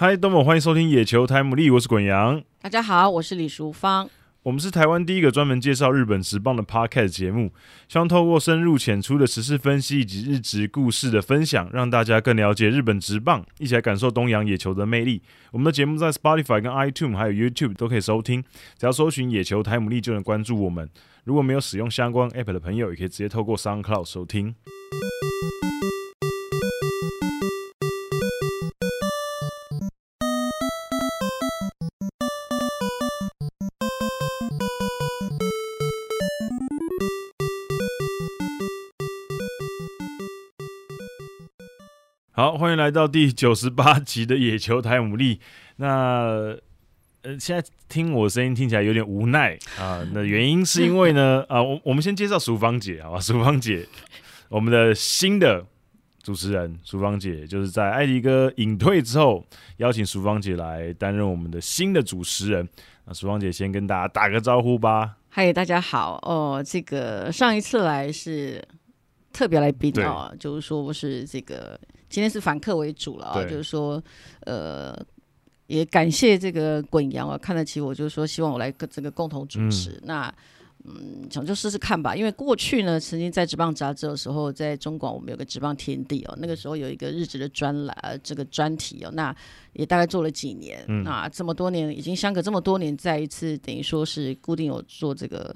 嗨，东某，欢迎收听《野球台姆力》，我是滚羊。大家好，我是李淑芳。我们是台湾第一个专门介绍日本职棒的 Podcast 节目，希望透过深入浅出的时事分析以及日职故事的分享，让大家更了解日本职棒，一起来感受东洋野球的魅力。我们的节目在 Spotify、跟 iTunes 还有 YouTube 都可以收听，只要搜寻“野球台姆利”就能关注我们。如果没有使用相关 App 的朋友，也可以直接透过 SoundCloud 收听。好，欢迎来到第九十八集的野球台姆利。那呃，现在听我声音听起来有点无奈啊。那原因是因为呢，啊，我我们先介绍淑芳姐，好吧？淑芳姐，我们的新的主持人，淑芳姐，就是在艾迪哥隐退之后，邀请淑芳姐来担任我们的新的主持人。那淑芳姐先跟大家打个招呼吧。嗨，大家好哦。这个上一次来是特别来宾啊，就是说我是这个。今天是反客为主了啊，就是说，呃，也感谢这个滚羊啊，看得起我，就是说希望我来跟这个共同主持。嗯那嗯，想就试试看吧，因为过去呢，曾经在职棒杂志的时候，在中广我们有个职棒天地哦，那个时候有一个日职的专栏，这个专题哦，那也大概做了几年，嗯、那这么多年已经相隔这么多年，再一次等于说是固定有做这个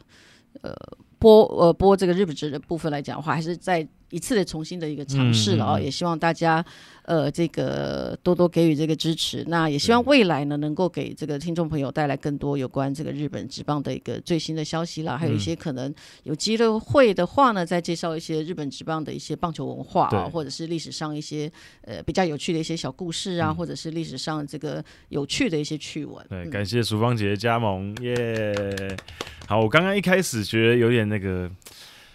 呃播呃播这个日职的部分来讲的话，还是在。一次的重新的一个尝试了啊，也希望大家呃这个多多给予这个支持。那也希望未来呢，能够给这个听众朋友带来更多有关这个日本职棒的一个最新的消息啦，还有一些可能有机会的话呢，再介绍一些日本职棒的一些棒球文化啊，或者是历史上一些呃比较有趣的一些小故事啊，或者是历史上这个有趣的一些趣闻。对，感谢淑芳姐的加盟，耶、yeah！好，我刚刚一开始觉得有点那个。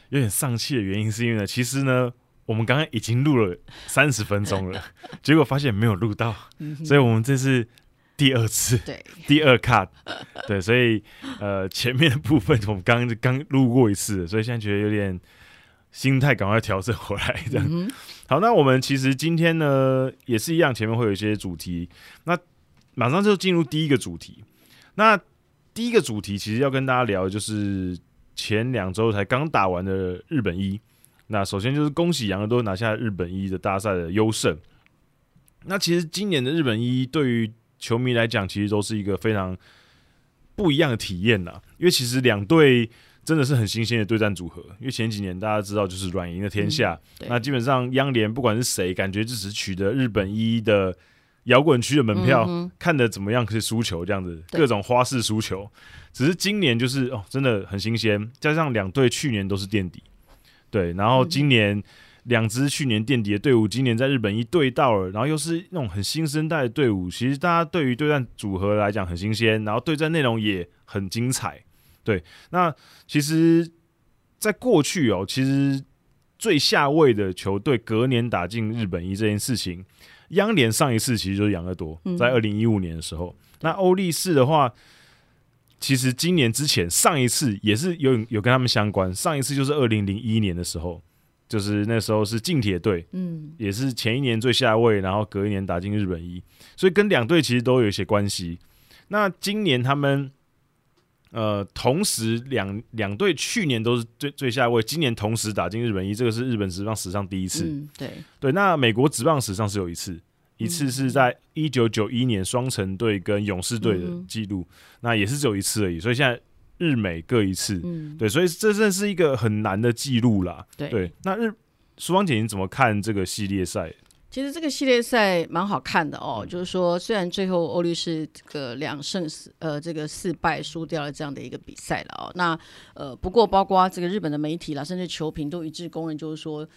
有点丧气的原因是因为呢，其实呢，我们刚刚已经录了三十分钟了，结果发现没有录到，所以我们这是第二次，对，第二 cut，对，所以呃，前面的部分我们刚刚刚录过一次，所以现在觉得有点心态赶快调整回来，这样。好，那我们其实今天呢也是一样，前面会有一些主题，那马上就进入第一个主题。那第一个主题其实要跟大家聊的就是。前两周才刚打完的日本一，那首先就是恭喜杨乐多拿下日本一的大赛的优胜。那其实今年的日本一对于球迷来讲，其实都是一个非常不一样的体验呐。因为其实两队真的是很新鲜的对战组合。因为前几年大家知道就是软银的天下，嗯、那基本上央联不管是谁，感觉只是取得日本一的摇滚区的门票，嗯、看得怎么样可以输球这样子，各种花式输球。只是今年就是哦，真的很新鲜，加上两队去年都是垫底，对，然后今年两支去年垫底的队伍，今年在日本一对到了，然后又是那种很新生代的队伍，其实大家对于对战组合来讲很新鲜，然后对战内容也很精彩，对。那其实，在过去哦，其实最下位的球队隔年打进日本一这件事情，央联上一次其实就是养乐多，在二零一五年的时候，那欧力士的话。其实今年之前上一次也是有有跟他们相关，上一次就是二零零一年的时候，就是那时候是近铁队，嗯，也是前一年最下位，然后隔一年打进日本一，所以跟两队其实都有一些关系。那今年他们呃同时两两队去年都是最最下位，今年同时打进日本一，这个是日本职棒史上第一次，嗯、对对。那美国职棒史上是有一次。一次是在一九九一年双城队跟勇士队的记录，嗯，那也是只有一次而已。所以现在日美各一次，嗯，对，所以这真是一个很难的记录啦。对，对，那日淑芳姐你怎么看这个系列赛？其实这个系列赛蛮好看的哦，嗯，就是说虽然最后欧律师这个两胜四呃这个四败输掉了这样的一个比赛了哦，那呃不过包括这个日本的媒体啦，甚至球评都一致公认，就是说。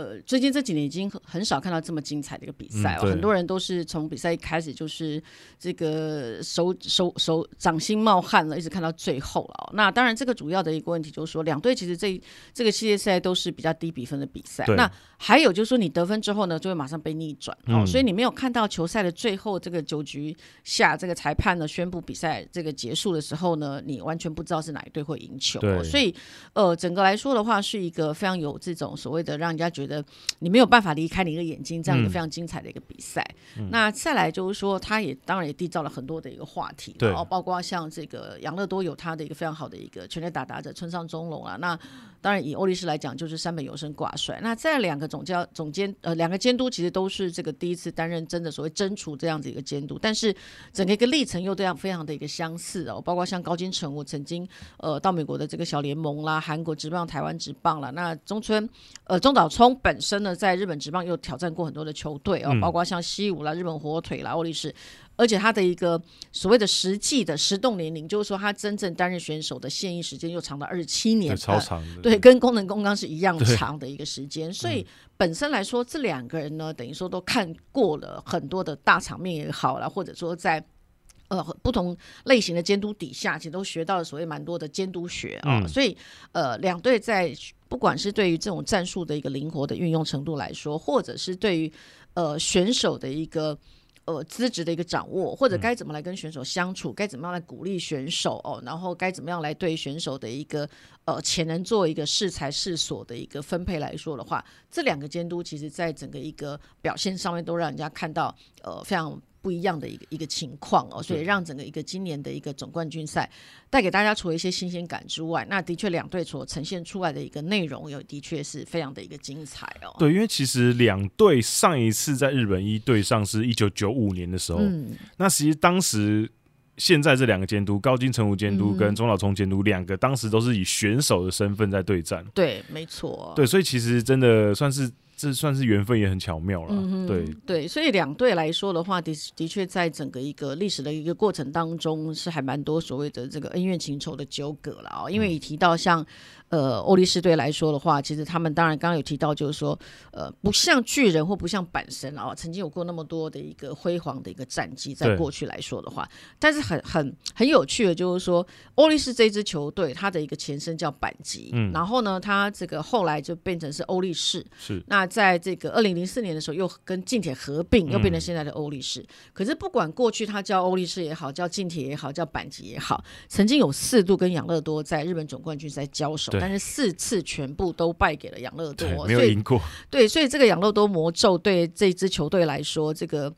呃，最近这几年已经很少看到这么精彩的一个比赛哦，嗯、很多人都是从比赛一开始就是这个手手手掌心冒汗了，一直看到最后了、哦。那当然，这个主要的一个问题就是说，两队其实这这个系列赛都是比较低比分的比赛。那还有就是说，你得分之后呢，就会马上被逆转、嗯、哦，所以你没有看到球赛的最后这个九局下，这个裁判呢宣布比赛这个结束的时候呢，你完全不知道是哪一队会赢球、哦。所以呃，整个来说的话，是一个非常有这种所谓的让人家觉得。的你没有办法离开你的眼睛，这样一个非常精彩的一个比赛。嗯、那再来就是说，他也当然也缔造了很多的一个话题，然后包括像这个养乐多有他的一个非常好的一个全垒打打者村上中隆啊。那当然以欧力士来讲，就是山本由生挂帅。那再两个总教总监呃两个监督其实都是这个第一次担任真的所谓真厨这样子一个监督，但是整个一个历程又这样非常的一个相似哦。包括像高金城，我曾经呃到美国的这个小联盟啦，韩国职棒、台湾职棒啦。那中村呃中岛聪。本身呢，在日本职棒又挑战过很多的球队哦，包括像西武啦、日本火腿啦、欧力士，而且他的一个所谓的实际的实动年龄，就是说他真正担任选手的现役时间又长达二十七年，超长的，对，跟功能工纲是一样长的一个时间。所以本身来说，这两个人呢，等于说都看过了很多的大场面也好了，或者说在。呃，不同类型的监督底下，其实都学到了所谓蛮多的监督学啊，嗯、所以呃，两队在不管是对于这种战术的一个灵活的运用程度来说，或者是对于呃选手的一个呃资质的一个掌握，或者该怎么来跟选手相处，该、嗯、怎么样来鼓励选手哦，然后该怎么样来对选手的一个呃潜能做一个适才适所的一个分配来说的话，这两个监督其实在整个一个表现上面都让人家看到呃非常。不一样的一个一个情况哦，所以让整个一个今年的一个总冠军赛带给大家除了一些新鲜感之外，那的确两队所呈现出来的一个内容，有的确是非常的一个精彩哦。对，因为其实两队上一次在日本一队上是一九九五年的时候，嗯，那其实当时现在这两个监督高金成武监督跟中岛聪监督两个当时都是以选手的身份在对战，对，没错，对，所以其实真的算是。这算是缘分也很巧妙了，嗯、对。对，所以两队来说的话，的的确在整个一个历史的一个过程当中，是还蛮多所谓的这个恩怨情仇的纠葛了啊、哦。因为你提到像呃欧力士队来说的话，其实他们当然刚刚有提到，就是说呃不像巨人或不像阪神啊、哦，曾经有过那么多的一个辉煌的一个战绩，在过去来说的话，但是很很很有趣的，就是说欧力士这支球队，它的一个前身叫阪急，嗯，然后呢，它这个后来就变成是欧力士，是那。在这个二零零四年的时候，又跟近铁合并，又变成现在的欧力士。嗯、可是不管过去他叫欧力士也好，叫近铁也好，叫阪急也好，曾经有四度跟养乐多在日本总冠军赛交手，但是四次全部都败给了养乐多，没有赢过。对，所以这个养乐多魔咒对这支球队来说，这个。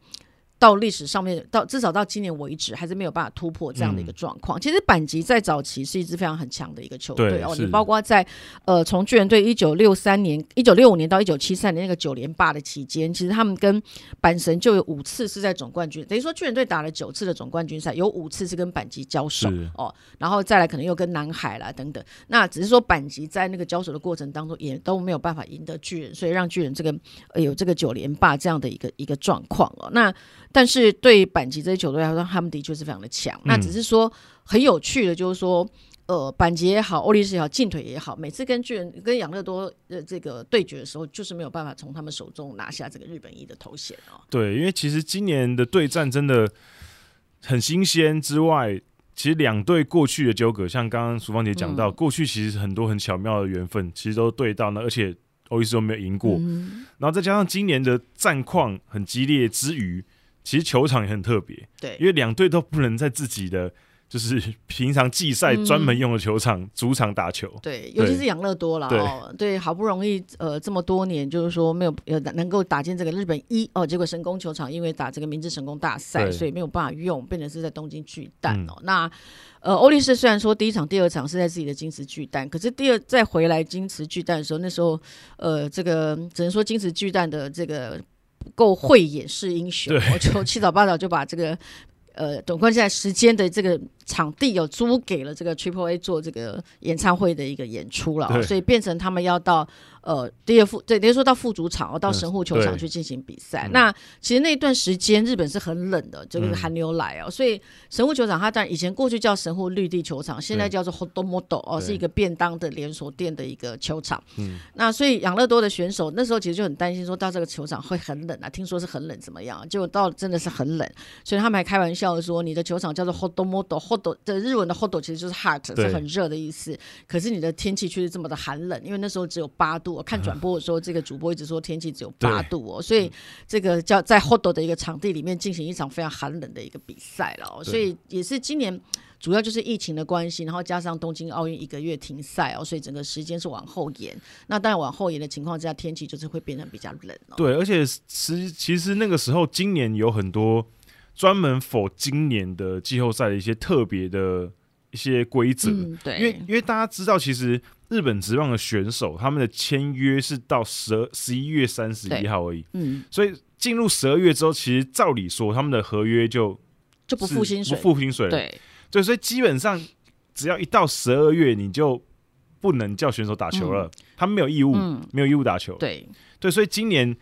到历史上面，到至少到今年为止，还是没有办法突破这样的一个状况。嗯、其实板急在早期是一支非常很强的一个球队哦，你包括在呃从巨人队一九六三年、一九六五年到一九七三年那个九连霸的期间，其实他们跟阪神就有五次是在总冠军，等于说巨人队打了九次的总冠军赛，有五次是跟板急交手哦，然后再来可能又跟南海啦等等。那只是说板急在那个交手的过程当中，也都没有办法赢得巨人，所以让巨人这个呃有这个九连霸这样的一个一个状况哦。那但是对阪急这些球队来说，他们的确是非常的强。嗯、那只是说很有趣的，就是说，呃，阪急也好，欧力士也好，近腿也好，每次跟巨人、跟养乐多的这个对决的时候，就是没有办法从他们手中拿下这个日本一的头衔哦。对，因为其实今年的对战真的很新鲜之外，其实两队过去的纠葛，像刚刚淑芳姐讲到，嗯、过去其实很多很巧妙的缘分，其实都对到那，而且欧力士都没有赢过。嗯、然后再加上今年的战况很激烈之余。其实球场也很特别，对，因为两队都不能在自己的 就是平常季赛专门用的球场、嗯、主场打球，对，尤其是养乐多了哦，对，好不容易呃这么多年就是说没有呃能够打进这个日本一哦，结果神宫球场因为打这个明治神宫大赛，所以没有办法用，变成是在东京巨蛋哦。嗯、那呃欧力士虽然说第一场、第二场是在自己的金池巨蛋，可是第二再回来金池巨蛋的时候，那时候呃这个只能说金池巨蛋的这个。够慧眼识英雄，我就七早八早就把这个呃总共现在时间的这个场地有租给了这个 Triple A 做这个演唱会的一个演出了，所以变成他们要到。呃，第二副对，等于说到副主场哦，到神户球场去进行比赛。嗯、那其实那段时间日本是很冷的，就是寒流来哦，嗯、所以神户球场它当然以前过去叫神户绿地球场，现在叫做 Hotomoto 哦，是一个便当的连锁店的一个球场。嗯，那所以养乐多的选手那时候其实就很担心，说到这个球场会很冷啊，听说是很冷怎么样？结果到真的是很冷，所以他们还开玩笑说，你的球场叫做 Hotomoto，Hot 的日文的 Hot 其实就是 hot，是很热的意思。可是你的天气却是这么的寒冷，因为那时候只有八度。我看转播的时候，这个主播一直说天气只有八度哦，所以这个叫在 Hot 的一个场地里面进行一场非常寒冷的一个比赛了哦，所以也是今年主要就是疫情的关系，然后加上东京奥运一个月停赛哦，所以整个时间是往后延。那当然往后延的情况之下，天气就是会变得比较冷哦。对，而且其其实那个时候今年有很多专门 for 今年的季后赛的一些特别的一些规则，嗯，对，因为因为大家知道其实。日本职棒的选手，他们的签约是到十十一月三十一号而已。嗯，所以进入十二月之后，其实照理说，他们的合约就就不付薪水，不付薪水。对，对，所以基本上只要一到十二月，你就不能叫选手打球了。嗯、他们没有义务，嗯、没有义务打球。对，对，所以今年。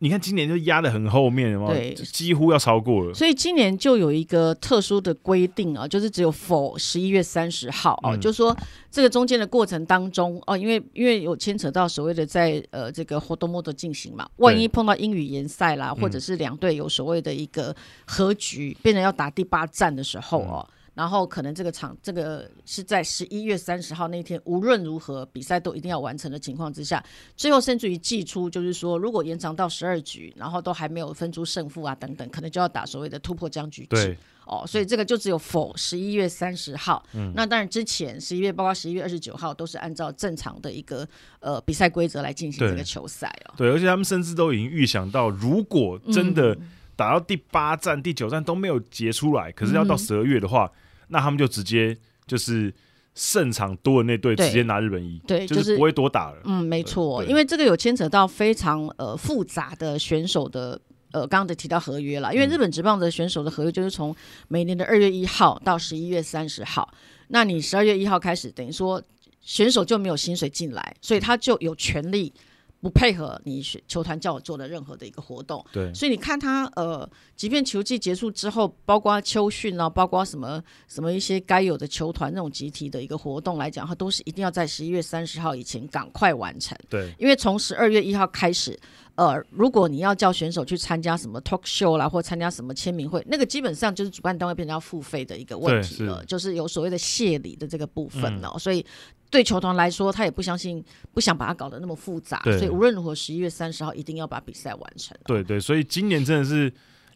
你看今年就压得很后面，对，几乎要超过了。所以今年就有一个特殊的规定啊，就是只有 for 十一月三十号啊，嗯、就是说这个中间的过程当中哦、啊，因为因为有牵扯到所谓的在呃这个活动 mode 进行嘛，万一碰到英语联赛啦，或者是两队有所谓的一个和局，嗯、变成要打第八战的时候哦。嗯然后可能这个场这个是在十一月三十号那天，无论如何比赛都一定要完成的情况之下，最后甚至于祭出，就是说如果延长到十二局，然后都还没有分出胜负啊等等，可能就要打所谓的突破僵局制。对哦，所以这个就只有 for 十一月三十号。嗯，那当然之前十一月，包括十一月二十九号，都是按照正常的一个呃比赛规则来进行这个球赛哦。对，而且他们甚至都已经预想到，如果真的打到第八战、第九站都没有结出来，可是要到十二月的话。嗯那他们就直接就是胜场多的那队直接拿日本一，对，就是不会多打了。嗯，没错，因为这个有牵扯到非常呃复杂的选手的呃，刚刚的提到合约了，因为日本职棒的选手的合约就是从每年的二月一号到十一月三十号，那你十二月一号开始，等于说选手就没有薪水进来，所以他就有权利。不配合你球团叫我做的任何的一个活动，对，所以你看他呃，即便球季结束之后，包括秋训啊，包括什么什么一些该有的球团那种集体的一个活动来讲，他都是一定要在十一月三十号以前赶快完成，对，因为从十二月一号开始，呃，如果你要叫选手去参加什么 talk show 啦，或参加什么签名会，那个基本上就是主办单位变成要付费的一个问题了，是。就是有所谓的谢礼的这个部分了，嗯、所以。对球团来说，他也不相信，不想把它搞得那么复杂，所以无论如何，十一月三十号一定要把比赛完成。对对，所以今年真的是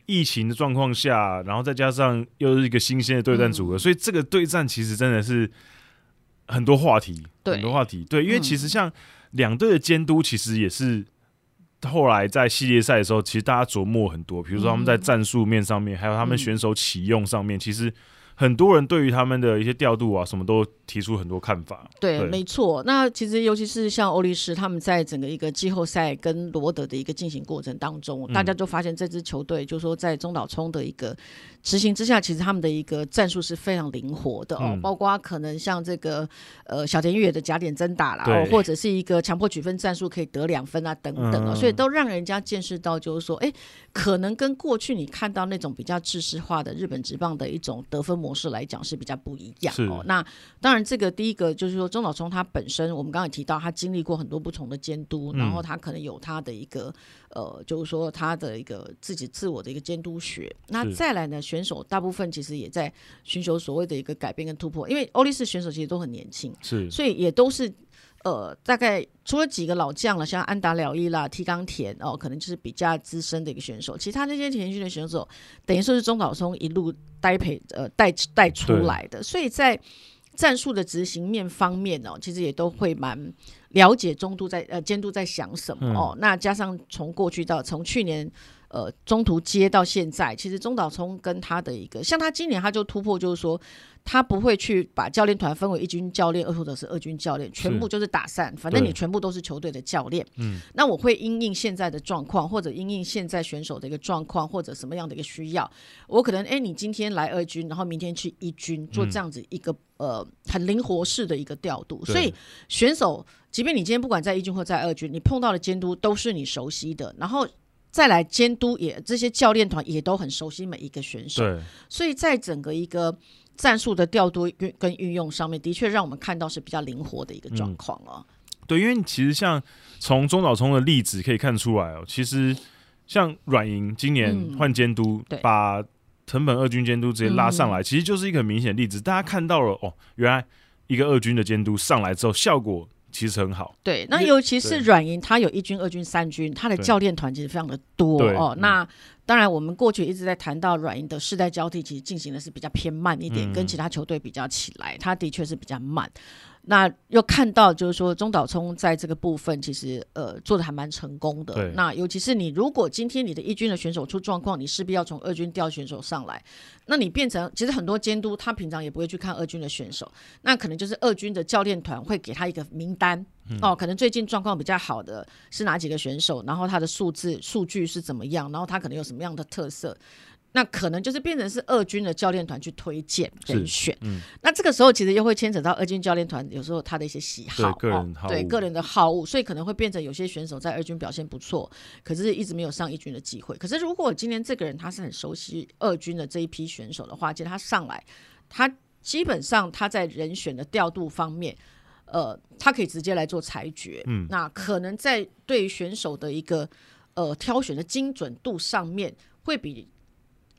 疫情的状况下，然后再加上又是一个新鲜的对战组合，嗯、所以这个对战其实真的是很多话题，对很多话题。对，因为其实像两队的监督，其实也是后来在系列赛的时候，其实大家琢磨很多，比如说他们在战术面上面，嗯、还有他们选手启用上面，其实。很多人对于他们的一些调度啊，什么都提出很多看法。对，对没错。那其实尤其是像欧力士他们在整个一个季后赛跟罗德的一个进行过程当中，嗯、大家就发现这支球队，就是说在中岛聪的一个执行之下，其实他们的一个战术是非常灵活的哦。嗯、包括可能像这个呃小田野的假点真打啦，对或者是一个强迫取分战术可以得两分啊等等啊，嗯、所以都让人家见识到，就是说，哎，可能跟过去你看到那种比较制式化的日本职棒的一种得分模式。模式来讲是比较不一样哦。那当然，这个第一个就是说，中岛聪他本身，我们刚才提到，他经历过很多不同的监督，然后他可能有他的一个呃，就是说他的一个自己自我的一个监督学。那再来呢，选手大部分其实也在寻求所谓的一个改变跟突破，因为欧力士选手其实都很年轻，是，所以也都是。呃，大概除了几个老将了，像安达了伊啦、提冈田哦，可能就是比较资深的一个选手。其他那些田径的选手，等于说是中岛聪一路带培呃带带出来的，所以在战术的执行面方面哦，其实也都会蛮了解中都在呃监督在想什么哦。嗯、那加上从过去到从去年呃中途接到现在，其实中岛聪跟他的一个，像他今年他就突破，就是说。他不会去把教练团分为一军教练，或者是二军教练，全部就是打散，反正你全部都是球队的教练。嗯，那我会因应现在的状况，或者因应现在选手的一个状况，或者什么样的一个需要，我可能哎，你今天来二军，然后明天去一军，做这样子一个、嗯、呃很灵活式的一个调度。所以选手，即便你今天不管在一军或在二军，你碰到的监督都是你熟悉的，然后再来监督也这些教练团也都很熟悉每一个选手。对，所以在整个一个。战术的调度跟运用上面，的确让我们看到是比较灵活的一个状况哦。对，因为其实像从中岛聪的例子可以看出来哦，其实像软银今年换监督，嗯、把藤本二军监督直接拉上来，其实就是一个很明显的例子。大家看到了哦，原来一个二军的监督上来之后，效果其实很好。对，那尤其是软银，他有一军、二军、三军，他的教练团其实非常的多哦。那当然，我们过去一直在谈到软银的世代交替，其实进行的是比较偏慢一点，嗯、跟其他球队比较起来，他的确是比较慢。那又看到就是说，中岛聪在这个部分其实呃做的还蛮成功的。对。那尤其是你如果今天你的一军的选手出状况，你势必要从二军调选手上来，那你变成其实很多监督他平常也不会去看二军的选手，那可能就是二军的教练团会给他一个名单、嗯、哦，可能最近状况比较好的是哪几个选手，然后他的数字数据是怎么样，然后他可能有什么样的特色。那可能就是变成是二军的教练团去推荐人选，嗯，那这个时候其实又会牵扯到二军教练团有时候他的一些喜好，对个人好、哦，对个人的好恶，所以可能会变成有些选手在二军表现不错，可是一直没有上一军的机会。可是如果今天这个人他是很熟悉二军的这一批选手的话，其实他上来，他基本上他在人选的调度方面，呃，他可以直接来做裁决，嗯，那可能在对选手的一个呃挑选的精准度上面会比。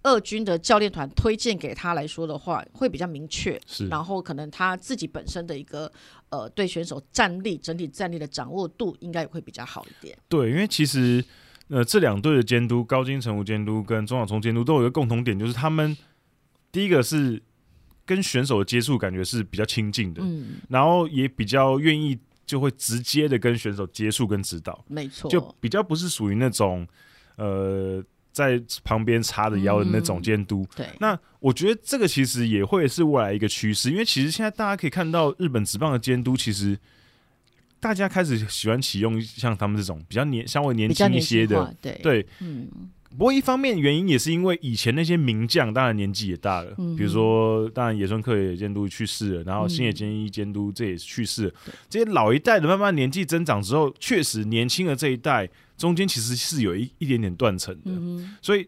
二军的教练团推荐给他来说的话，会比较明确，是然后可能他自己本身的一个呃对选手战力整体战力的掌握度应该也会比较好一点。对，因为其实呃这两队的监督高金成武监督跟中晓聪监督都有一个共同点，就是他们第一个是跟选手的接触感觉是比较亲近的，嗯，然后也比较愿意就会直接的跟选手接触跟指导，没错，就比较不是属于那种呃。在旁边插着腰的那种监督，嗯、对，那我觉得这个其实也会是未来一个趋势，因为其实现在大家可以看到日本职棒的监督，其实大家开始喜欢启用像他们这种比较年稍微年轻一些的，对。对，嗯。不过一方面原因也是因为以前那些名将当然年纪也大了，嗯、比如说当然野村克也监督去世了，然后新野监一监督这也去世了，嗯、这些老一代的慢慢年纪增长之后，确实年轻的这一代中间其实是有一一点点断层的，嗯、所以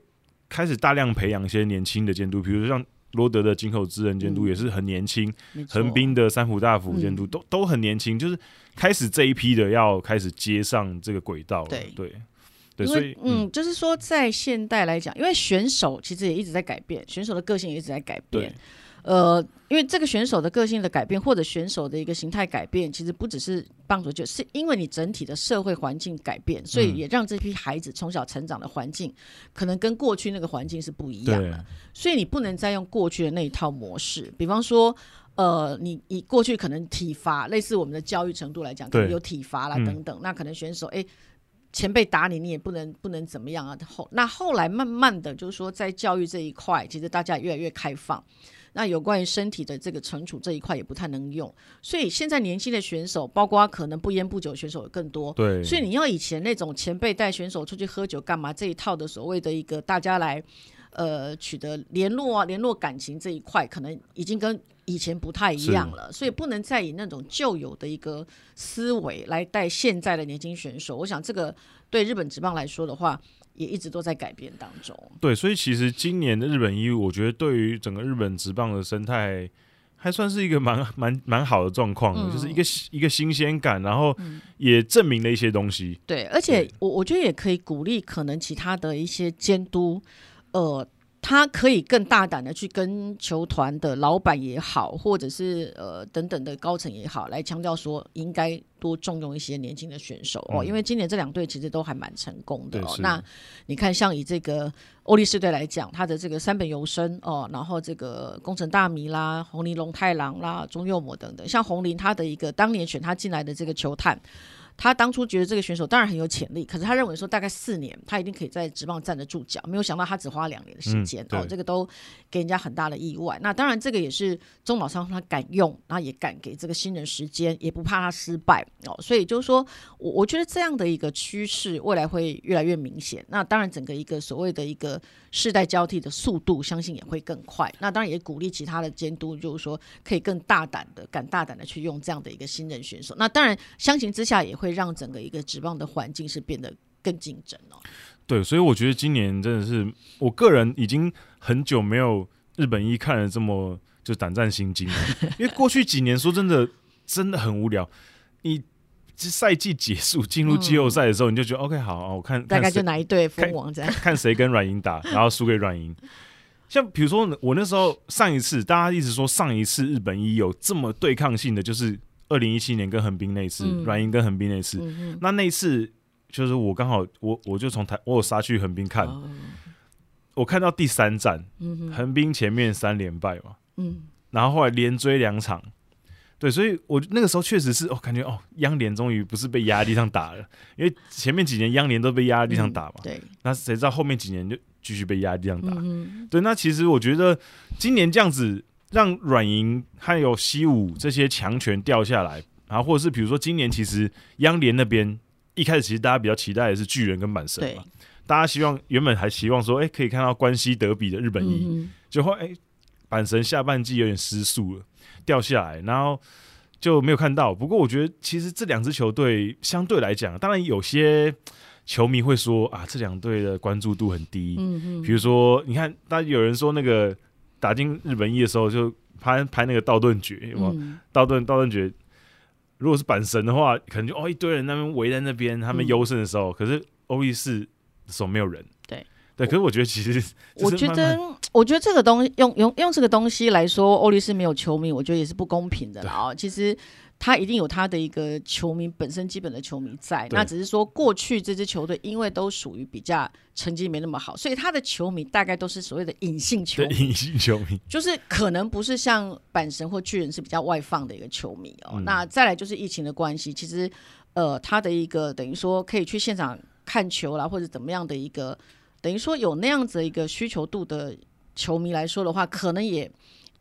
开始大量培养一些年轻的监督，比如像罗德的井口之人监督也是很年轻，横滨、嗯、的三浦大辅监督都都很年轻，就是开始这一批的要开始接上这个轨道了，对。对。对，因为嗯，就是说在现代来讲，因为选手其实也一直在改变，选手的个性也一直在改变。对呃，因为这个选手的个性的改变，或者选手的一个形态改变，其实不只是棒球，就是因为你整体的社会环境改变，所以也让这批孩子从小成长的环境，嗯、可能跟过去那个环境是不一样的。所以你不能再用过去的那一套模式，比方说，呃，你你过去可能体罚，类似我们的教育程度来讲，可能有体罚啦等等，嗯、那可能选手哎。诶前辈打你，你也不能不能怎么样啊？后那后来慢慢的就是说，在教育这一块，其实大家越来越开放。那有关于身体的这个存储这一块也不太能用，所以现在年轻的选手，包括可能不烟不酒选手有更多。对，所以你要以前那种前辈带选手出去喝酒干嘛这一套的所谓的一个大家来呃取得联络啊、联络感情这一块，可能已经跟。以前不太一样了，所以不能再以那种旧有的一个思维来带现在的年轻选手。我想这个对日本职棒来说的话，也一直都在改变当中。对，所以其实今年的日本一，我觉得对于整个日本职棒的生态，还算是一个蛮 蛮蛮好的状况，嗯、就是一个一个新鲜感，然后也证明了一些东西。对，而且我我觉得也可以鼓励可能其他的一些监督，呃。他可以更大胆的去跟球团的老板也好，或者是呃等等的高层也好，来强调说应该多重用一些年轻的选手哦，嗯、因为今年这两队其实都还蛮成功的哦。那你看，像以这个欧力士队来讲，他的这个三本由生哦，然后这个宫城大弥啦、红林龙太郎啦、中右磨等等，像红林他的一个当年选他进来的这个球探。他当初觉得这个选手当然很有潜力，可是他认为说大概四年他一定可以在职棒站得住脚，没有想到他只花两年的时间、哦，这个都给人家很大的意外。那当然这个也是中岛昌他敢用，然后也敢给这个新人时间，也不怕他失败哦。所以就是说我我觉得这样的一个趋势未来会越来越明显。那当然整个一个所谓的一个世代交替的速度，相信也会更快。那当然也鼓励其他的监督，就是说可以更大胆的敢大胆的去用这样的一个新人选手。那当然相形之下也会。会让整个一个职棒的环境是变得更竞争哦。对，所以我觉得今年真的是，我个人已经很久没有日本一看了这么就胆战心惊了。因为过去几年说真的真的很无聊。你赛季结束进入季后赛的时候，你就觉得、嗯、OK 好，我看大概就哪一队封王这样，看谁跟软银打，然后输给软银。像比如说我那时候上一次大家一直说上一次日本一有这么对抗性的就是。二零一七年跟横滨那次，软银、嗯、跟横滨那次，那那次就是我刚好我我就从台我有杀去横滨看，哦、我看到第三站，横滨、前面三连败嘛，嗯、然后后来连追两场，对，所以我那个时候确实是哦，感觉哦，央联终于不是被压在地上打了，因为前面几年央联都被压在地上打嘛，嗯、对，那谁知道后面几年就继续被压在地上打，嗯、对，那其实我觉得今年这样子。让软银还有西武这些强权掉下来，然后或者是比如说今年其实央联那边一开始其实大家比较期待的是巨人跟阪神嘛，大家希望原本还希望说，哎，可以看到关西德比的日本一，嗯、哼就会哎阪神下半季有点失速了，掉下来，然后就没有看到。不过我觉得其实这两支球队相对来讲，当然有些球迷会说啊，这两队的关注度很低，嗯嗯比如说你看，大家有人说那个。打进日本一的时候，就拍拍那个道顿堀，有没有？道顿道顿局，如果是阪神的话，可能就哦一堆人那边围在那边，他们优胜的时候，嗯、可是欧力士的时候没有人。对对，可是我觉得其实我觉得我觉得这个东西用用用这个东西来说，欧力士没有球迷，我觉得也是不公平的啊。哦其实。他一定有他的一个球迷本身基本的球迷在，那只是说过去这支球队因为都属于比较成绩没那么好，所以他的球迷大概都是所谓的隐性球迷，隐性球迷就是可能不是像阪神或巨人是比较外放的一个球迷哦。嗯、那再来就是疫情的关系，其实呃他的一个等于说可以去现场看球啦，或者怎么样的一个等于说有那样子的一个需求度的球迷来说的话，可能也。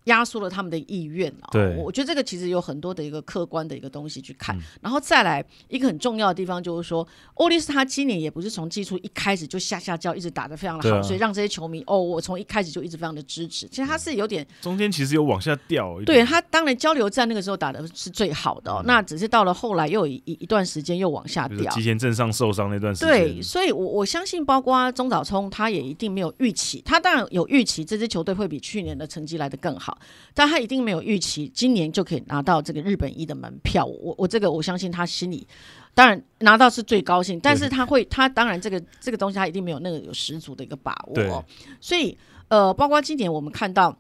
压缩了他们的意愿啊！对，我觉得这个其实有很多的一个客观的一个东西去看，嗯、然后再来一个很重要的地方就是说，欧力士他今年也不是从季初一开始就下下叫，一直打得非常的好，啊、所以让这些球迷哦，我从一开始就一直非常的支持。其实他是有点中间其实有往下掉，对他当然交流战那个时候打的是最好的，哦，嗯、那只是到了后来又有一一段时间又往下掉。提前镇上受伤那段时间，对，所以我我相信，包括中岛聪，他也一定没有预期，他当然有预期这支球队会比去年的成绩来得更好，但他一。定没有预期今年就可以拿到这个日本一的门票，我我这个我相信他心里当然拿到是最高兴，但是他会他当然这个这个东西他一定没有那个有十足的一个把握，对所以呃，包括今年我们看到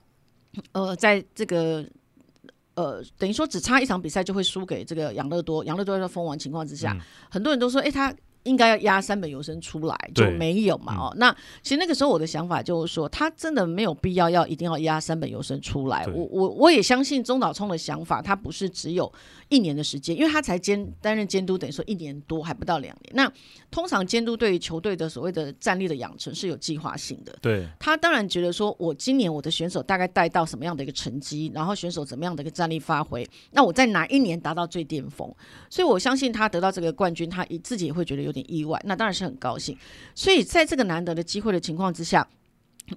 呃，在这个呃等于说只差一场比赛就会输给这个养乐多，养乐多在封王情况之下，嗯、很多人都说，哎，他。应该要压三本优生出来，就没有嘛？哦，嗯、那其实那个时候我的想法就是说，他真的没有必要要一定要压三本优生出来。我我我也相信中岛聪的想法，他不是只有一年的时间，因为他才监担任监督，等于说一年多还不到两年。那通常监督对于球队的所谓的战力的养成是有计划性的。对，他当然觉得说，我今年我的选手大概带到什么样的一个成绩，然后选手怎么样的一个战力发挥，那我在哪一年达到最巅峰？所以我相信他得到这个冠军，他自己也会觉得有。有点意外，那当然是很高兴。所以在这个难得的机会的情况之下，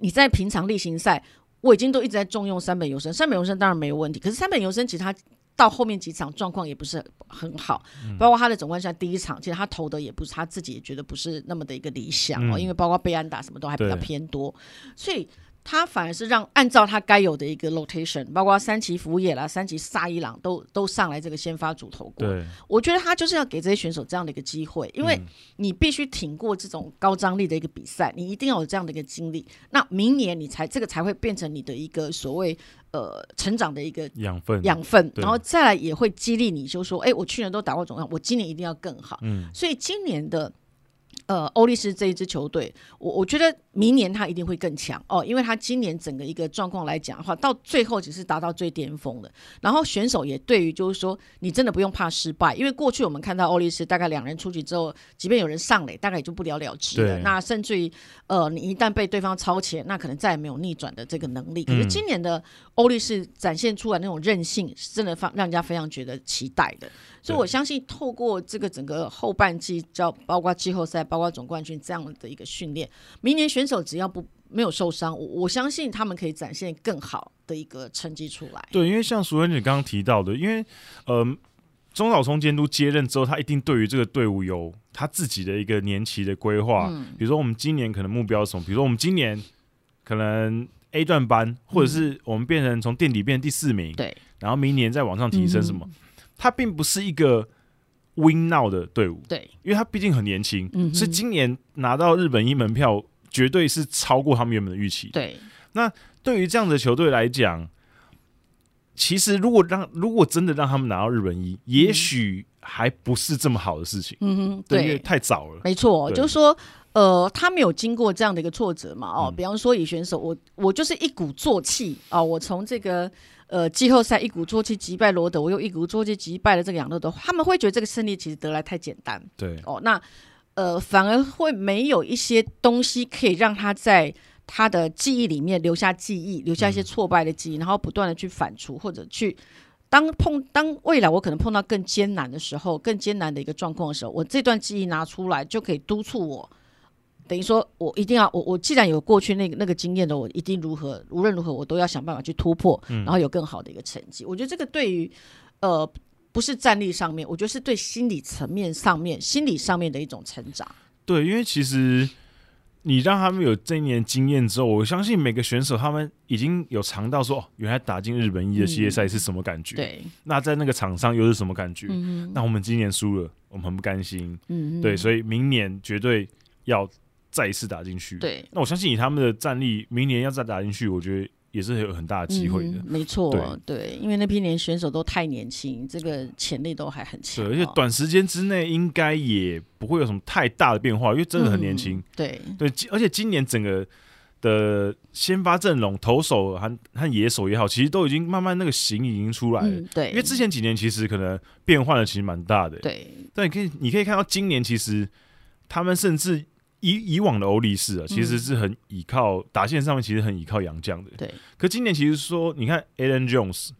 你在平常例行赛，我已经都一直在重用三本由生，三本由生当然没有问题，可是三本由生其实他到后面几场状况也不是很好，嗯、包括他的总冠军第一场，其实他投的也不是他自己也觉得不是那么的一个理想哦，嗯、因为包括贝安打什么都还比较偏多，所以。他反而是让按照他该有的一个 rotation，包括三崎福也啦、三旗沙一郎都都上来这个先发主投过。对，我觉得他就是要给这些选手这样的一个机会，因为你必须挺过这种高张力的一个比赛，你一定要有这样的一个经历。那明年你才这个才会变成你的一个所谓。呃成长的一个养分，养分，然后再来也会激励你，就说，哎，我去年都打过总冠军，我今年一定要更好。嗯，所以今年的。呃，欧力士这一支球队，我我觉得明年他一定会更强哦，因为他今年整个一个状况来讲的话，到最后只是达到最巅峰的。然后选手也对于就是说，你真的不用怕失败，因为过去我们看到欧力士大概两人出局之后，即便有人上垒，大概也就不了了之了。那甚至于，呃，你一旦被对方超前，那可能再也没有逆转的这个能力。可是今年的欧力士展现出来那种韧性，是真的让让人家非常觉得期待的。所以我相信，透过这个整个后半季，叫包括季后赛，包括总冠军这样的一个训练，明年选手只要不没有受伤，我我相信他们可以展现更好的一个成绩出来。对，因为像淑芬姐刚刚提到的，因为呃，中岛聪监督接任之后，他一定对于这个队伍有他自己的一个年期的规划。嗯，比如说我们今年可能目标是什么？比如说我们今年可能 A 段班，或者是我们变成从垫底变成第四名，对，然后明年再往上提升什么？嗯他并不是一个 win now 的队伍，对，因为他毕竟很年轻，所以今年拿到日本一门票，绝对是超过他们原本的预期。对，那对于这样的球队来讲，其实如果让如果真的让他们拿到日本一，嗯、也许还不是这么好的事情。嗯哼，对，对因为太早了。没错，就是说，呃，他没有经过这样的一个挫折嘛，哦，嗯、比方说以选手，我我就是一鼓作气啊、哦，我从这个。呃，季后赛一鼓作气击败罗德，我又一鼓作气击败了这个养乐多，他们会觉得这个胜利其实得来太简单。对哦，那呃，反而会没有一些东西可以让他在他的记忆里面留下记忆，留下一些挫败的记忆，嗯、然后不断的去反刍，或者去当碰当未来我可能碰到更艰难的时候，更艰难的一个状况的时候，我这段记忆拿出来就可以督促我。等于说，我一定要我我既然有过去那个那个经验的，我一定如何无论如何我都要想办法去突破，嗯、然后有更好的一个成绩。我觉得这个对于呃不是战力上面，我觉得是对心理层面上面心理上面的一种成长。对，因为其实你让他们有这一年经验之后，我相信每个选手他们已经有尝到说，哦，原来打进日本一的系列赛是什么感觉。嗯、对，那在那个场上又是什么感觉？嗯、那我们今年输了，我们很不甘心。嗯，对，所以明年绝对要。再一次打进去，对，那我相信以他们的战力，明年要再打进去，我觉得也是有很大的机会的。嗯、没错，对，对，因为那批年选手都太年轻，这个潜力都还很强。对，而且短时间之内应该也不会有什么太大的变化，因为真的很年轻、嗯。对，对，而且今年整个的先发阵容，投手和和野手也好，其实都已经慢慢那个型已经出来了。嗯、对，因为之前几年其实可能变换的其实蛮大的。对，但你可以你可以看到今年其实他们甚至。以以往的欧力士啊，其实是很倚靠、嗯、打线上面，其实很倚靠洋将的。对。可今年其实说，你看 Adam Jones，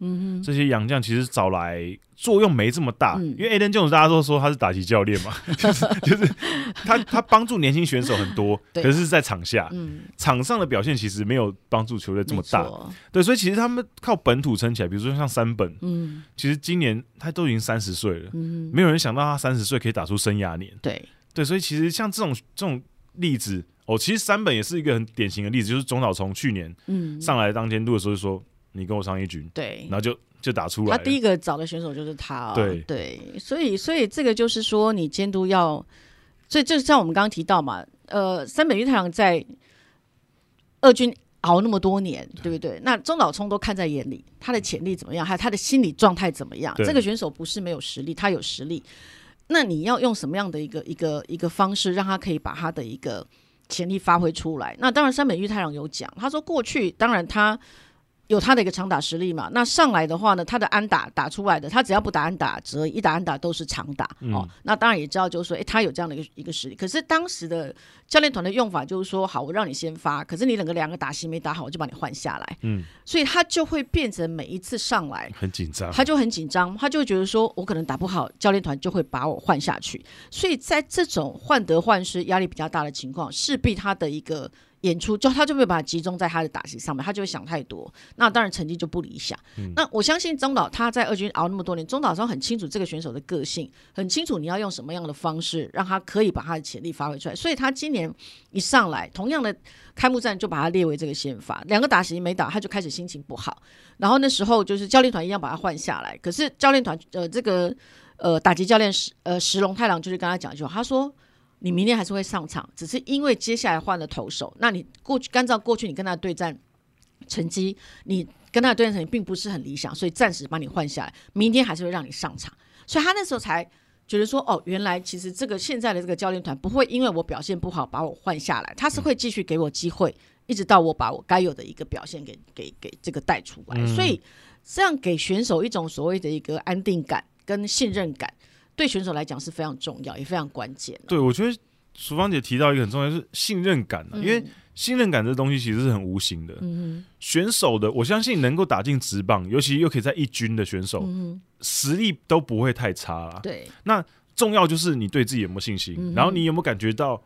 这些洋将其实找来作用没这么大，嗯、因为 Adam Jones 大家都说他是打击教练嘛，就是就是他他帮助年轻选手很多，可是，是在场下，嗯、场上的表现其实没有帮助球队这么大。对，所以其实他们靠本土撑起来，比如说像三本，嗯，其实今年他都已经三十岁了，没有人想到他三十岁可以打出生涯年。对。对，所以其实像这种这种例子哦，其实三本也是一个很典型的例子，就是中岛从去年上来当监督的时候就说：“嗯、你跟我上一局。”对，然后就就打出来。他第一个找的选手就是他、哦。对对，所以所以这个就是说，你监督要，所以就像我们刚刚提到嘛，呃，三本裕太郎在二军熬那么多年，对不对？那中岛聪都看在眼里，他的潜力怎么样，还有他的心理状态怎么样？对这个选手不是没有实力，他有实力。那你要用什么样的一个一个一个方式，让他可以把他的一个潜力发挥出来？那当然，山本裕太郎有讲，他说过去当然他。有他的一个长打实力嘛？那上来的话呢，他的安打打出来的，他只要不打安打，只要一打安打都是长打、嗯、哦。那当然也知道，就是说，哎，他有这样的一个一个实力。可是当时的教练团的用法就是说，好，我让你先发，可是你两个两个打席没打好，我就把你换下来。嗯，所以他就会变成每一次上来很紧张，他就很紧张，他就会觉得说我可能打不好，教练团就会把我换下去。所以在这种患得患失、压力比较大的情况，势必他的一个。演出就他就没有把它集中在他的打击上面，他就会想太多，那当然成绩就不理想。嗯、那我相信中岛他在二军熬那么多年，中岛上很清楚这个选手的个性，很清楚你要用什么样的方式让他可以把他的潜力发挥出来。所以他今年一上来，同样的开幕战就把他列为这个先发，两个打席没打，他就开始心情不好。然后那时候就是教练团一样把他换下来，可是教练团呃这个呃打击教练石呃石龙太郎就是跟他讲一句话，他说。你明天还是会上场，只是因为接下来换了投手，那你过去按照过去你跟他对战成绩，你。跟他的对战成绩并不是很理想，所以暂时把你换下来，明天还是会让你上场。所以他那时候才觉得说，哦，原来其实这个现在的这个教练团不会因为我表现不好把我换下来，他是会继续给我机会，一直到我把我该有的一个表现给给给这个带出来。所以这样给选手一种所谓的一个安定感跟信任感，对选手来讲是非常重要也非常关键。对，我觉得淑芳姐提到一个很重要，就是信任感，因为。信任感这东西其实是很无形的。嗯、选手的，我相信能够打进职棒，尤其又可以在一军的选手，嗯、实力都不会太差啦。对，那重要就是你对自己有没有信心，嗯、然后你有没有感觉到，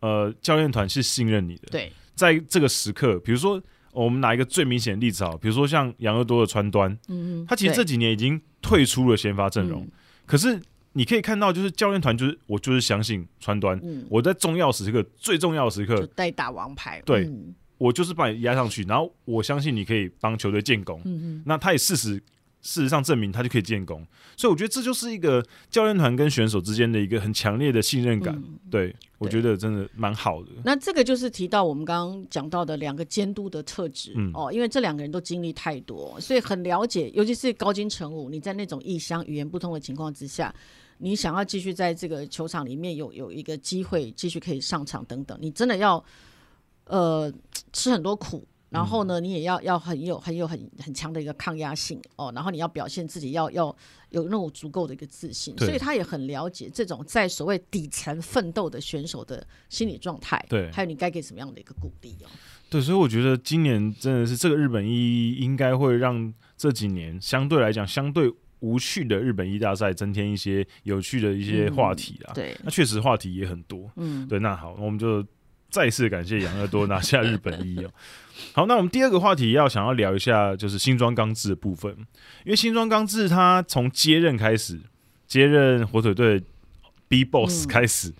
呃，教练团是信任你的。对，在这个时刻，比如说我们拿一个最明显的例子啊，比如说像养乐多的川端，嗯、他其实这几年已经退出了先发阵容，可是。你可以看到，就是教练团，就是我就是相信川端，嗯、我在重要时刻、最重要的时刻，带打王牌，对、嗯、我就是把你压上去，然后我相信你可以帮球队建功。嗯嗯，那他也事实事实上证明他就可以建功，所以我觉得这就是一个教练团跟选手之间的一个很强烈的信任感。嗯、对，我觉得真的蛮好的。那这个就是提到我们刚刚讲到的两个监督的特质、嗯、哦，因为这两个人都经历太多，所以很了解，尤其是高金成武，你在那种异乡语言不通的情况之下。你想要继续在这个球场里面有有一个机会继续可以上场等等，你真的要呃吃很多苦，然后呢，你也要要很有很有很很强的一个抗压性哦，然后你要表现自己要要有那种足够的一个自信，所以他也很了解这种在所谓底层奋斗的选手的心理状态，对，还有你该给什么样的一个鼓励哦。对，所以我觉得今年真的是这个日本一应该会让这几年相对来讲相对。无趣的日本一大赛，增添一些有趣的一些话题啦。嗯、对，那确实话题也很多。嗯，对，那好，我们就再次感谢杨乐多拿下日本一哦。好，那我们第二个话题要想要聊一下，就是新庄刚志的部分。因为新庄刚志他从接任开始，接任火腿队 B Boss 开始，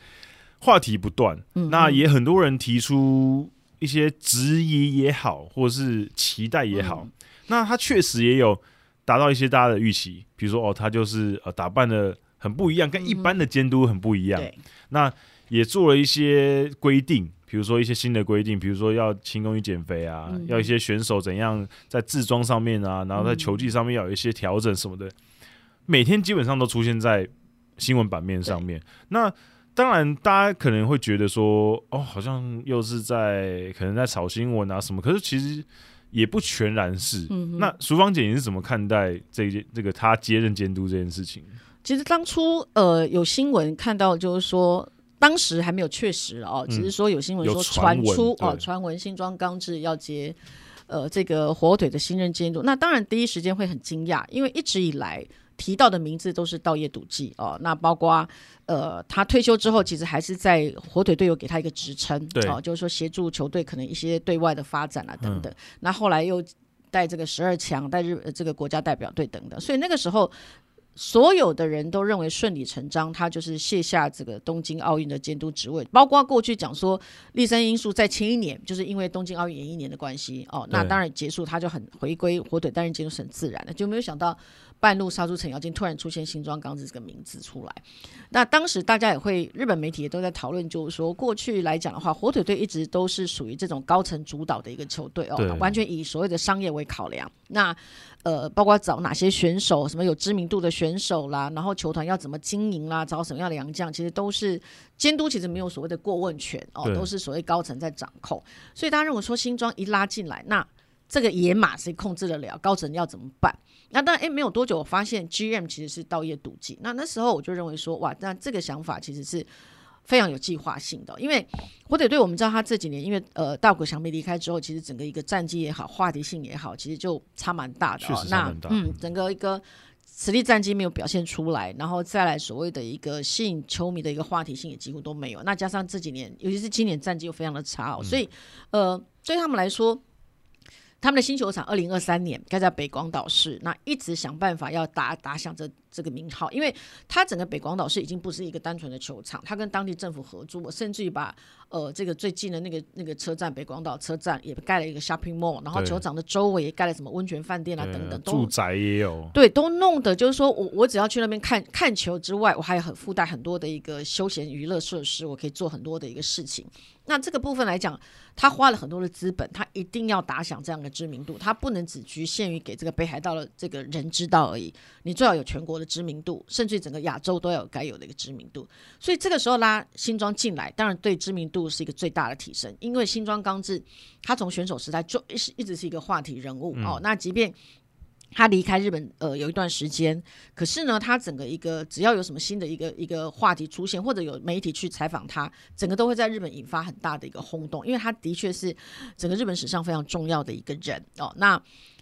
话、嗯、题不断。嗯、那也很多人提出一些质疑也好，或是期待也好。嗯、那他确实也有。达到一些大家的预期，比如说哦，他就是呃打扮的很不一样，跟一般的监督很不一样。嗯、那也做了一些规定，比如说一些新的规定，比如说要轻功与减肥啊，嗯、要一些选手怎样在制装上面啊，然后在球技上面要有一些调整什么的。嗯、每天基本上都出现在新闻版面上面。那当然，大家可能会觉得说，哦，好像又是在可能在炒新闻啊什么。可是其实。也不全然是。嗯、那淑芳姐，你是怎么看待这件这个他接任监督这件事情？其实当初呃有新闻看到，就是说当时还没有确实哦，只是说有新闻说传出哦传闻新庄刚志要接呃这个火腿的新任监督。那当然第一时间会很惊讶，因为一直以来。提到的名字都是稻叶笃纪哦，那包括呃，他退休之后，其实还是在火腿队有给他一个职称，对哦，就是说协助球队可能一些对外的发展啊等等。嗯、那后来又带这个十二强，带日这个国家代表队等等，所以那个时候所有的人都认为顺理成章，他就是卸下这个东京奥运的监督职位。包括过去讲说立山因素在前一年，就是因为东京奥运延一年的关系哦，那当然结束他就很回归火腿担任监督是很自然的，就没有想到。半路杀出程咬金，突然出现新庄刚子这个名字出来。那当时大家也会，日本媒体也都在讨论，就是说过去来讲的话，火腿队一直都是属于这种高层主导的一个球队哦，完全以所谓的商业为考量。那呃，包括找哪些选手，什么有知名度的选手啦，然后球团要怎么经营啦，找什么样的洋将，其实都是监督，其实没有所谓的过问权哦，都是所谓高层在掌控。所以大家认为说新庄一拉进来，那这个野马谁控制得了？高层要怎么办？那当然，哎，没有多久，我发现 GM 其实是稻叶笃纪。那那时候我就认为说，哇，那这个想法其实是非常有计划性的。因为火腿队，我们知道他这几年，因为呃大谷翔平离开之后，其实整个一个战绩也好，话题性也好，其实就差蛮大的。哦。那嗯，整个一个实力战绩没有表现出来，然后再来所谓的一个吸引球迷的一个话题性也几乎都没有。那加上这几年，尤其是今年战绩又非常的差哦，所以呃，对他们来说。他们的新球场二零二三年盖在北广岛市，那一直想办法要打打响这这个名号，因为它整个北广岛市已经不是一个单纯的球场，它跟当地政府合作，甚至于把呃这个最近的那个那个车站北广岛车站也盖了一个 shopping mall，然后球场的周围也盖了什么温泉饭店啊等等，住宅也有，对，都弄得就是说我我只要去那边看看球之外，我还有很附带很多的一个休闲娱乐设施，我可以做很多的一个事情。那这个部分来讲，他花了很多的资本，他一定要打响这样的知名度，他不能只局限于给这个北海道的这个人知道而已，你最好有全国的知名度，甚至整个亚洲都要有该有的一个知名度。所以这个时候拉新庄进来，当然对知名度是一个最大的提升，因为新庄刚志他从选手时代就一一直是一个话题人物、嗯、哦，那即便。他离开日本呃有一段时间，可是呢，他整个一个只要有什么新的一个一个话题出现，或者有媒体去采访他，整个都会在日本引发很大的一个轰动，因为他的确是整个日本史上非常重要的一个人哦。那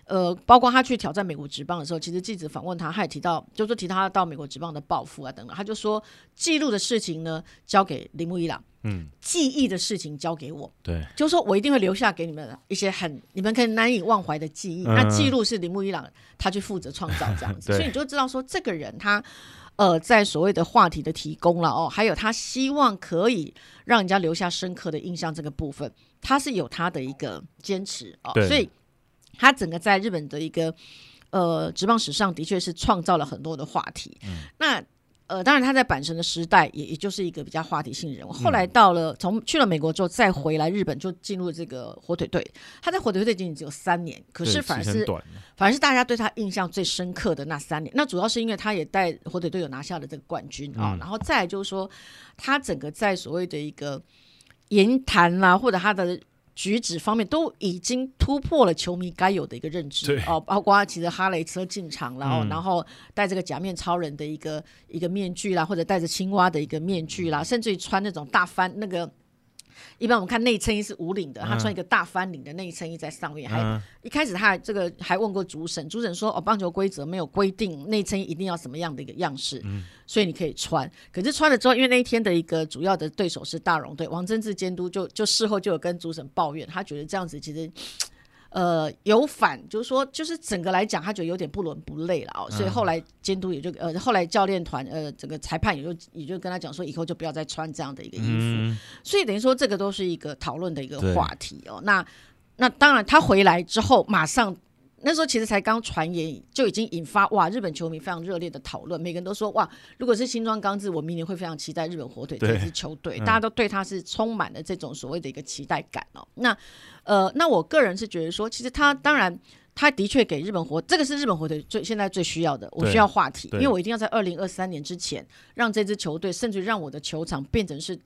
呃，包括他去挑战美国职棒的时候，其实记者访问他，他也提到，就是说提到他到美国职棒的抱负啊等等，他就说记录的事情呢交给铃木一朗。嗯，记忆的事情交给我，对，就是说我一定会留下给你们一些很你们可以难以忘怀的记忆。嗯、那记录是铃木一朗他去负责创造这样 子，所以你就知道说这个人他呃在所谓的话题的提供了哦，还有他希望可以让人家留下深刻的印象这个部分，他是有他的一个坚持哦，所以他整个在日本的一个呃职棒史上的确是创造了很多的话题。嗯、那。呃，当然他在阪神的时代也也就是一个比较话题性人物。后来到了从去了美国之后再回来日本，就进入这个火腿队。他在火腿队仅仅只有三年，可是反而是反而是大家对他印象最深刻的那三年。那主要是因为他也带火腿队有拿下了这个冠军啊、嗯哦。然后再来就是说，他整个在所谓的一个言谈啦，或者他的。举止方面都已经突破了球迷该有的一个认知。哦，包括骑着哈雷车进场，然后、嗯、然后戴这个假面超人的一个一个面具啦，或者戴着青蛙的一个面具啦，甚至于穿那种大翻那个。一般我们看内衬衣是无领的，他穿一个大翻领的内衬衣在上面。还、嗯、一开始他还这个还问过主审，主审说哦，棒球规则没有规定内衬衣一定要什么样的一个样式，嗯、所以你可以穿。可是穿了之后，因为那一天的一个主要的对手是大荣队，王贞治监督就就事后就有跟主审抱怨，他觉得这样子其实。呃，有反就是说，就是整个来讲，他觉得有点不伦不类了哦，所以后来监督也就呃，后来教练团呃，整个裁判也就也就跟他讲说，以后就不要再穿这样的一个衣服。嗯、所以等于说，这个都是一个讨论的一个话题哦。那那当然，他回来之后，马上那时候其实才刚传言，就已经引发哇，日本球迷非常热烈的讨论，每个人都说哇，如果是新庄刚志，我明年会非常期待日本火腿这支球队，大家都对他是充满了这种所谓的一个期待感哦。那呃，那我个人是觉得说，其实他当然，他的确给日本火，这个是日本火腿最现在最需要的。我需要话题，因为我一定要在二零二三年之前，让这支球队，甚至让我的球场变成是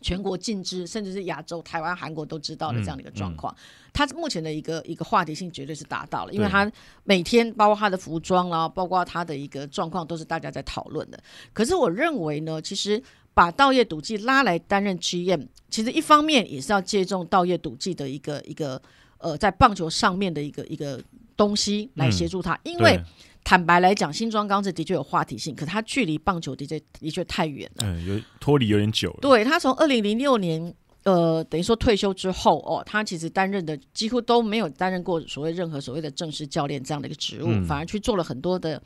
全国尽知，甚至是亚洲、台湾、韩国都知道的这样的一个状况。他、嗯嗯、目前的一个一个话题性绝对是达到了，因为他每天包括他的服装啦，包括他的一个状况，都是大家在讨论的。可是我认为呢，其实。把稻叶赌技拉来担任 GM，其实一方面也是要借重稻叶赌技的一个一个呃，在棒球上面的一个一个东西来协助他。嗯、因为坦白来讲，新庄刚子的确有话题性，可他距离棒球的确的确太远了，嗯，有脱离有点久了。对，他从二零零六年呃，等于说退休之后哦，他其实担任的几乎都没有担任过所谓任何所谓的正式教练这样的一个职务，嗯、反而去做了很多的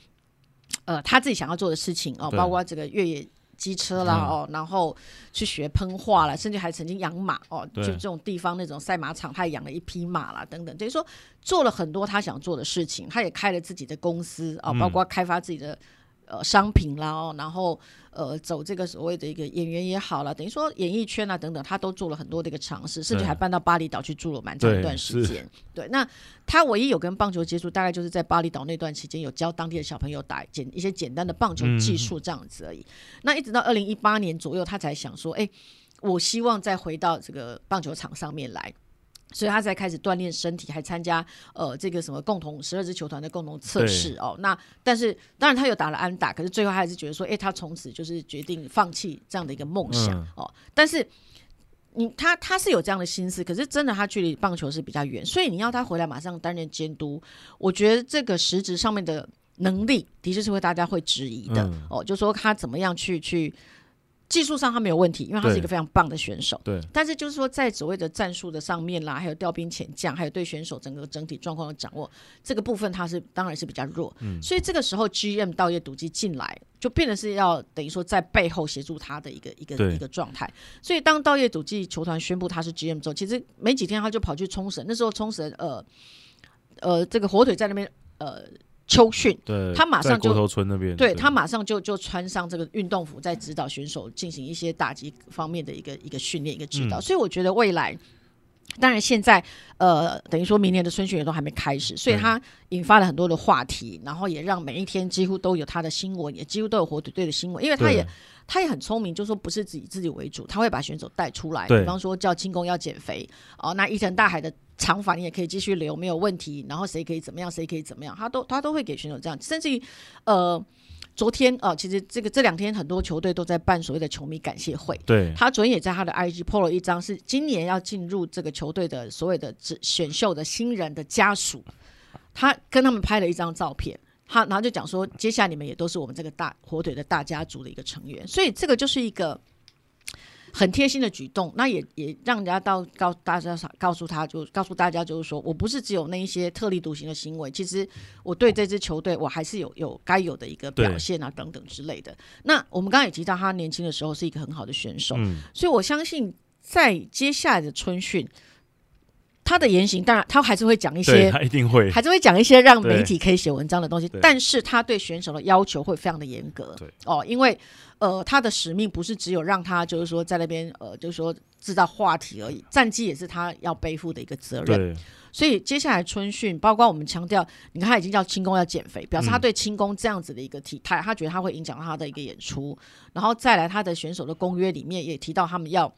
呃他自己想要做的事情哦，包括这个越野。机车啦哦，然后去学喷画了，甚至还曾经养马哦，就这种地方那种赛马场，他也养了一匹马啦等等，等于说做了很多他想做的事情，他也开了自己的公司啊，包括开发自己的。呃，商品啦，哦，然后呃，走这个所谓的一个演员也好了，等于说演艺圈啊等等，他都做了很多的一个尝试，甚至还搬到巴厘岛去住了蛮长一段时间。对，对，那他唯一有跟棒球接触，大概就是在巴厘岛那段期间，有教当地的小朋友打简一些简单的棒球技术这样子而已。嗯、那一直到二零一八年左右，他才想说，哎，我希望再回到这个棒球场上面来。所以他才开始锻炼身体，还参加呃这个什么共同十二支球团的共同测试哦。那但是当然他有打了安打，可是最后他还是觉得说，哎，他从此就是决定放弃这样的一个梦想、嗯、哦。但是你他他是有这样的心思，可是真的他距离棒球是比较远，所以你要他回来马上担任监督，我觉得这个实质上面的能力的确是会大家会质疑的、嗯、哦。就说他怎么样去去。技术上他没有问题，因为他是一个非常棒的选手。对，但是就是说，在所谓的战术的上面啦，还有调兵遣将，还有对选手整个整体状况的掌握，这个部分他是当然是比较弱。嗯，所以这个时候 GM 稻叶笃纪进来，就变得是要等于说在背后协助他的一个一个一个状态。所以当稻叶笃纪球团宣布他是 GM 之后，其实没几天他就跑去冲绳。那时候冲绳呃呃这个火腿在那边呃。秋训，对，他马上就国头村那边，对，对他马上就就穿上这个运动服，在指导选手进行一些打击方面的一个一个训练，一个指导。嗯、所以我觉得未来，当然现在呃，等于说明年的春训也都还没开始，所以他引发了很多的话题，然后也让每一天几乎都有他的新闻，也几乎都有火腿队的新闻，因为他也他也很聪明，就是说不是自己自己为主，他会把选手带出来，比方说叫清宫要减肥哦，那伊藤大海的。长发你也可以继续留，没有问题。然后谁可以怎么样，谁可以怎么样，他都他都会给选手这样。甚至于，呃，昨天哦、呃，其实这个这两天很多球队都在办所谓的球迷感谢会。对，他昨天也在他的 IG PO 了一张，是今年要进入这个球队的所谓的选秀的新人的家属，他跟他们拍了一张照片。他然后就讲说，接下来你们也都是我们这个大火腿的大家族的一个成员。所以这个就是一个。很贴心的举动，那也也让人家到告大家告诉他就告诉大家就是说我不是只有那一些特立独行的行为，其实我对这支球队我还是有有该有的一个表现啊等等之类的。那我们刚刚也提到他年轻的时候是一个很好的选手，嗯、所以我相信在接下来的春训。他的言行当然，他还是会讲一些，他一定会，还是会讲一些让媒体可以写文章的东西。但是他对选手的要求会非常的严格，对哦，因为呃，他的使命不是只有让他就是说在那边呃，就是说制造话题而已，战绩也是他要背负的一个责任。所以接下来春训，包括我们强调，你看他已经叫轻功要减肥，表示他对轻功这样子的一个体态，嗯、他觉得他会影响到他的一个演出。然后再来，他的选手的公约里面也提到他们要。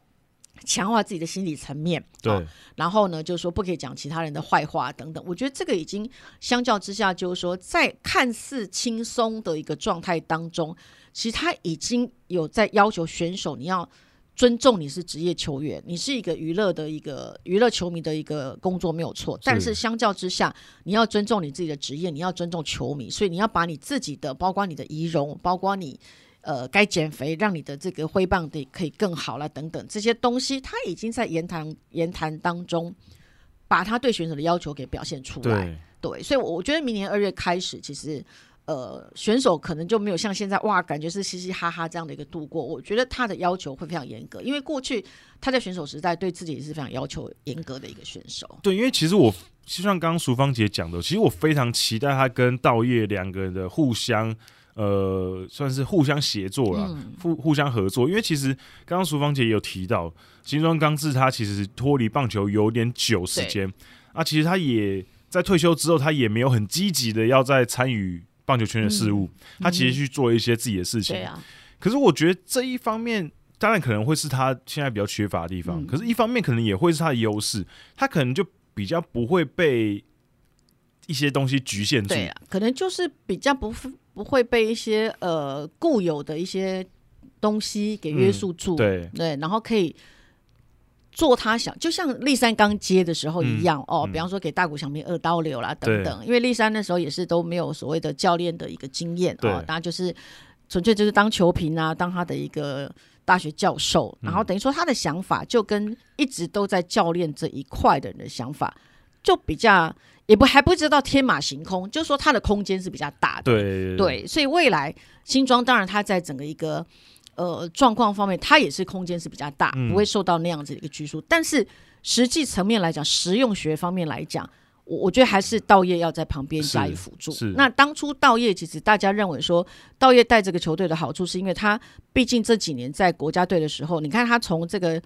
强化自己的心理层面，对、哦，然后呢，就是说不可以讲其他人的坏话等等。我觉得这个已经相较之下，就是说在看似轻松的一个状态当中，其实他已经有在要求选手，你要尊重你是职业球员，你是一个娱乐的一个娱乐球迷的一个工作没有错。但是相较之下，你要尊重你自己的职业，你要尊重球迷，所以你要把你自己的，包括你的仪容，包括你。呃，该减肥，让你的这个挥棒的可以更好了，等等这些东西，他已经在言谈言谈当中，把他对选手的要求给表现出来。对，对，所以我觉得明年二月开始，其实呃，选手可能就没有像现在哇，感觉是嘻嘻哈哈这样的一个度过。我觉得他的要求会非常严格，因为过去他在选手时代对自己也是非常要求严格的一个选手。对，因为其实我就像刚刚淑芳姐讲的，其实我非常期待他跟道业两个人的互相。呃，算是互相协作了，互、嗯、互相合作。因为其实刚刚淑芳姐也有提到，新庄刚志他其实脱离棒球有点久时间，啊，其实他也在退休之后，他也没有很积极的要再参与棒球圈的事务，嗯、他其实去做一些自己的事情。嗯、可是我觉得这一方面，当然可能会是他现在比较缺乏的地方，嗯、可是一方面可能也会是他的优势，他可能就比较不会被一些东西局限住。对啊，可能就是比较不。不会被一些呃固有的一些东西给约束住，嗯、对。对，然后可以做他想，就像立山刚接的时候一样、嗯、哦，比方说给大谷翔平二刀流啦等等，因为立山那时候也是都没有所谓的教练的一个经验啊，大家、哦、就是纯粹就是当球评啊，当他的一个大学教授，然后等于说他的想法就跟一直都在教练这一块的人的想法就比较。也不还不知道天马行空，就是说它的空间是比较大的，对所以未来新庄当然它在整个一个呃状况方面，它也是空间是比较大，嗯、不会受到那样子的一个拘束。但是实际层面来讲，实用学方面来讲，我我觉得还是道业要在旁边加以辅助。那当初道业其实大家认为说，道业带这个球队的好处，是因为他毕竟这几年在国家队的时候，你看他从这个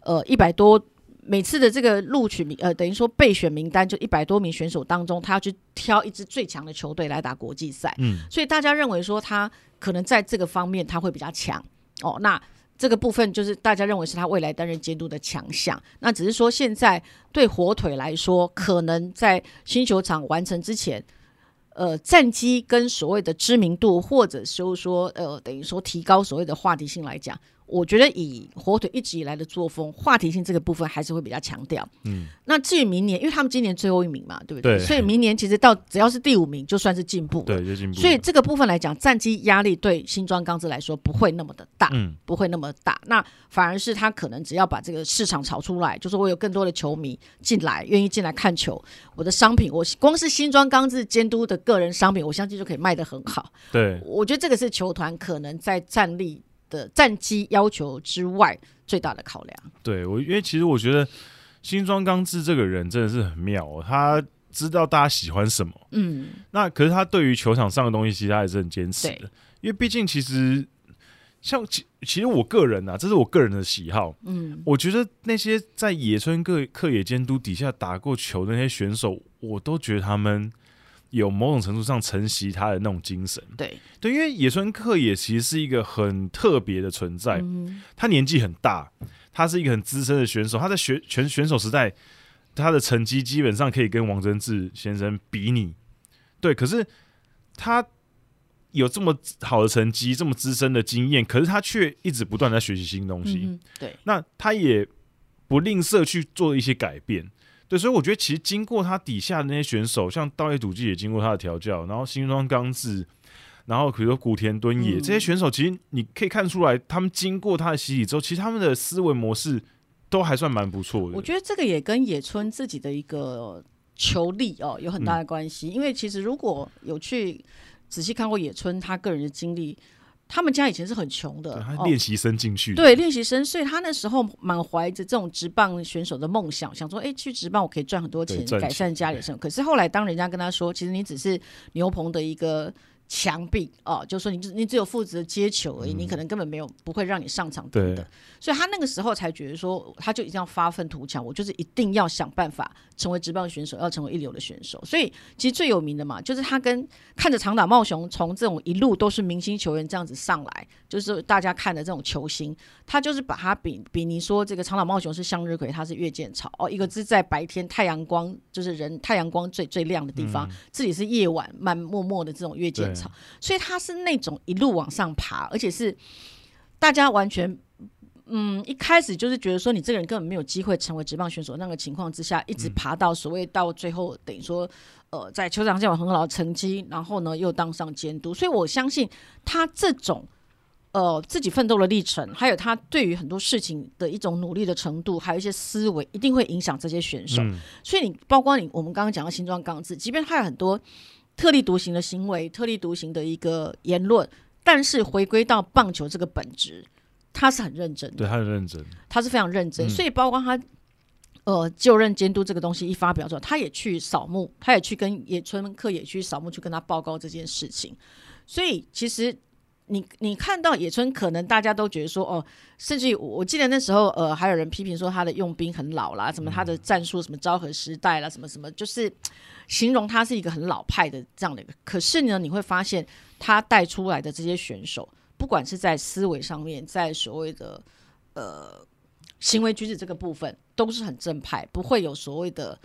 呃一百多。每次的这个录取名，呃，等于说备选名单就一百多名选手当中，他要去挑一支最强的球队来打国际赛。嗯，所以大家认为说他可能在这个方面他会比较强。哦，那这个部分就是大家认为是他未来担任监督的强项。那只是说现在对火腿来说，可能在新球场完成之前，呃，战绩跟所谓的知名度，或者就是说，呃，等于说提高所谓的话题性来讲。我觉得以火腿一直以来的作风，话题性这个部分还是会比较强调。嗯，那至于明年，因为他们今年最后一名嘛，对不对？对。所以明年其实到只要是第五名，就算是进步。对，就进步。所以这个部分来讲，战绩压力对新庄刚志来说不会那么的大，嗯，不会那么大。那反而是他可能只要把这个市场炒出来，就是我有更多的球迷进来，愿意进来看球，我的商品，我光是新庄刚志监督的个人商品，我相信就可以卖得很好。对，我觉得这个是球团可能在战力。的战机要求之外，最大的考量。对我，因为其实我觉得新庄刚志这个人真的是很妙哦。他知道大家喜欢什么。嗯，那可是他对于球场上的东西，其实他也是很坚持的，因为毕竟其实像其其实我个人啊，这是我个人的喜好。嗯，我觉得那些在野村各克野监督底下打过球的那些选手，我都觉得他们。有某种程度上承袭他的那种精神，对。对，因为野村克也其实是一个很特别的存在，嗯、他年纪很大，他是一个很资深的选手，他在选全选手时代，他的成绩基本上可以跟王贞治先生比拟，对，可是他有这么好的成绩，这么资深的经验，可是他却一直不断在学习新东西，嗯、对，那他也不吝啬去做一些改变。对，所以我觉得其实经过他底下的那些选手，像道叶笃纪也经过他的调教，然后新庄刚志，然后比如说古田敦也、嗯、这些选手，其实你可以看出来，他们经过他的洗礼之后，其实他们的思维模式都还算蛮不错的。我觉得这个也跟野村自己的一个球力哦有很大的关系，嗯、因为其实如果有去仔细看过野村他个人的经历。他们家以前是很穷的，他练习生进去、哦，对练习生，所以他那时候满怀着这种职棒选手的梦想，想说，哎，去职棒我可以赚很多钱，改善家里生活。可是后来，当人家跟他说，其实你只是牛棚的一个。墙壁哦，就是说你你只有负责接球而已，嗯、你可能根本没有不会让你上场等等，所以他那个时候才觉得说，他就一定要发愤图强，我就是一定要想办法成为职棒选手，要成为一流的选手。所以其实最有名的嘛，就是他跟看着长岛茂雄从这种一路都是明星球员这样子上来，就是大家看的这种球星，他就是把他比比你说这个长岛茂雄是向日葵，他是月见草哦，一个是在白天太阳光就是人太阳光最最亮的地方，自己、嗯、是夜晚慢默默的这种月见草。所以他是那种一路往上爬，而且是大家完全嗯一开始就是觉得说你这个人根本没有机会成为职棒选手那个情况之下，一直爬到所谓到最后等于说呃在球场上有很好的成绩，然后呢又当上监督。所以我相信他这种呃自己奋斗的历程，还有他对于很多事情的一种努力的程度，还有一些思维，一定会影响这些选手。嗯、所以你包括你我们刚刚讲到新庄刚志，即便他有很多。特立独行的行为，特立独行的一个言论，但是回归到棒球这个本质，他是很认真的。对，他很认真，他是非常认真。嗯、所以，包括他呃就任监督这个东西一发表之后，他也去扫墓，他也去跟野村克也去扫墓，去跟他报告这件事情。所以，其实。你你看到野村，可能大家都觉得说哦，甚至于我记得那时候呃，还有人批评说他的用兵很老啦，什么他的战术什么昭和时代啦，什么什么，就是形容他是一个很老派的这样的一个。可是呢，你会发现他带出来的这些选手，不管是在思维上面，在所谓的呃行为举止这个部分，都是很正派，不会有所谓的。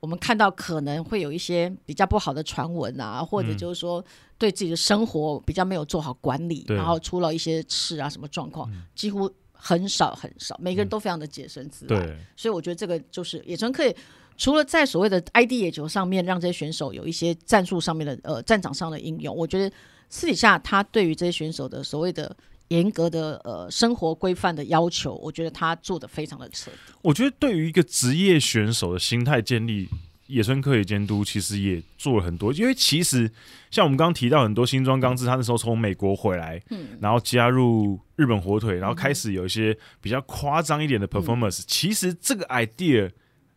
我们看到可能会有一些比较不好的传闻啊，或者就是说对自己的生活比较没有做好管理，嗯、然后出了一些事啊什么状况，嗯、几乎很少很少，每个人都非常的洁身自爱。嗯、所以我觉得这个就是野村可以除了在所谓的 ID 野球上面让这些选手有一些战术上面的呃战场上的应用，我觉得私底下他对于这些选手的所谓的。严格的呃生活规范的要求，我觉得他做的非常的彻底。我觉得对于一个职业选手的心态建立，野村克也监督其实也做了很多。因为其实像我们刚刚提到很多新庄刚志，他那时候从美国回来，嗯，然后加入日本火腿，然后开始有一些比较夸张一点的 performance。嗯、其实这个 idea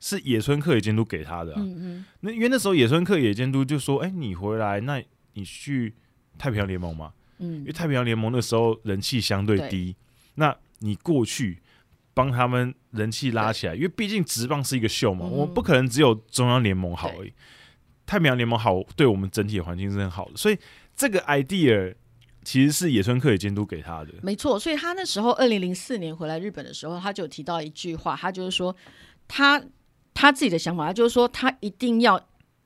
是野村克也监督给他的、啊。嗯嗯。那因为那时候野村克也监督就说：“哎、欸，你回来，那你去太平洋联盟嘛。”嗯，因为太平洋联盟那时候人气相对低，对那你过去帮他们人气拉起来，因为毕竟职棒是一个秀嘛，嗯、我不可能只有中央联盟好而已。太平洋联盟好，对我们整体的环境是很好的，所以这个 idea 其实是野村克也监督给他的。没错，所以他那时候二零零四年回来日本的时候，他就有提到一句话，他就是说他他自己的想法，他就是说他一定要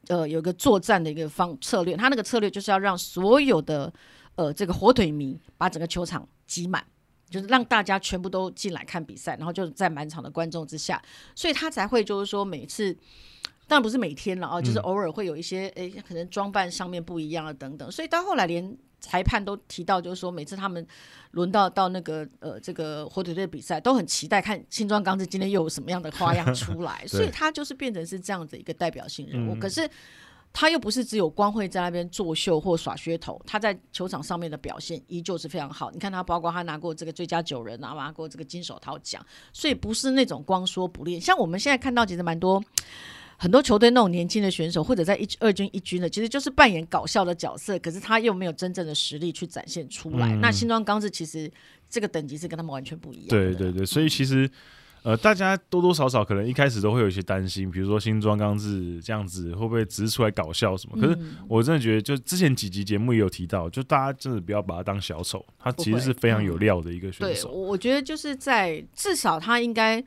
呃有个作战的一个方策略，他那个策略就是要让所有的。呃，这个火腿迷把整个球场挤满，就是让大家全部都进来看比赛，然后就在满场的观众之下，所以他才会就是说每次，当然不是每天了啊，就是偶尔会有一些诶，可能装扮上面不一样啊等等，所以到后来连裁判都提到，就是说每次他们轮到到那个呃这个火腿队比赛，都很期待看新庄刚子今天又有什么样的花样出来，所以他就是变成是这样子一个代表性人物，嗯、可是。他又不是只有光会在那边作秀或耍噱头，他在球场上面的表现依旧是非常好。你看他，包括他拿过这个最佳九人啊，拿过这个金手套奖，所以不是那种光说不练。像我们现在看到，其实蛮多很多球队那种年轻的选手，或者在一二军一军的，其实就是扮演搞笑的角色，可是他又没有真正的实力去展现出来。嗯、那新庄刚志其实这个等级是跟他们完全不一样。对对对，所以其实。嗯呃，大家多多少少可能一开始都会有一些担心，比如说新庄刚志这样子会不会只是出来搞笑什么？可是我真的觉得，就之前几集节目也有提到，就大家真的不要把他当小丑，他其实是非常有料的一个选手。对，我觉得就是在至少他应该，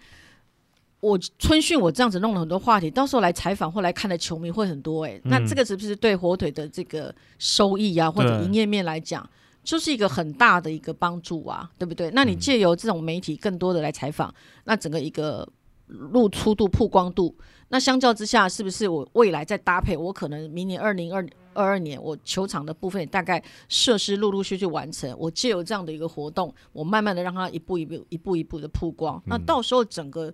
我春训我这样子弄了很多话题，到时候来采访或来看的球迷会很多哎、欸，那这个是不是对火腿的这个收益啊或者营业面来讲？就是一个很大的一个帮助啊，对不对？那你借由这种媒体更多的来采访，嗯、那整个一个露出度、曝光度，那相较之下，是不是我未来再搭配？我可能明年二零二二二年，我球场的部分大概设施陆陆续续完成。我借由这样的一个活动，我慢慢的让它一步一步、一步一步的曝光。嗯、那到时候整个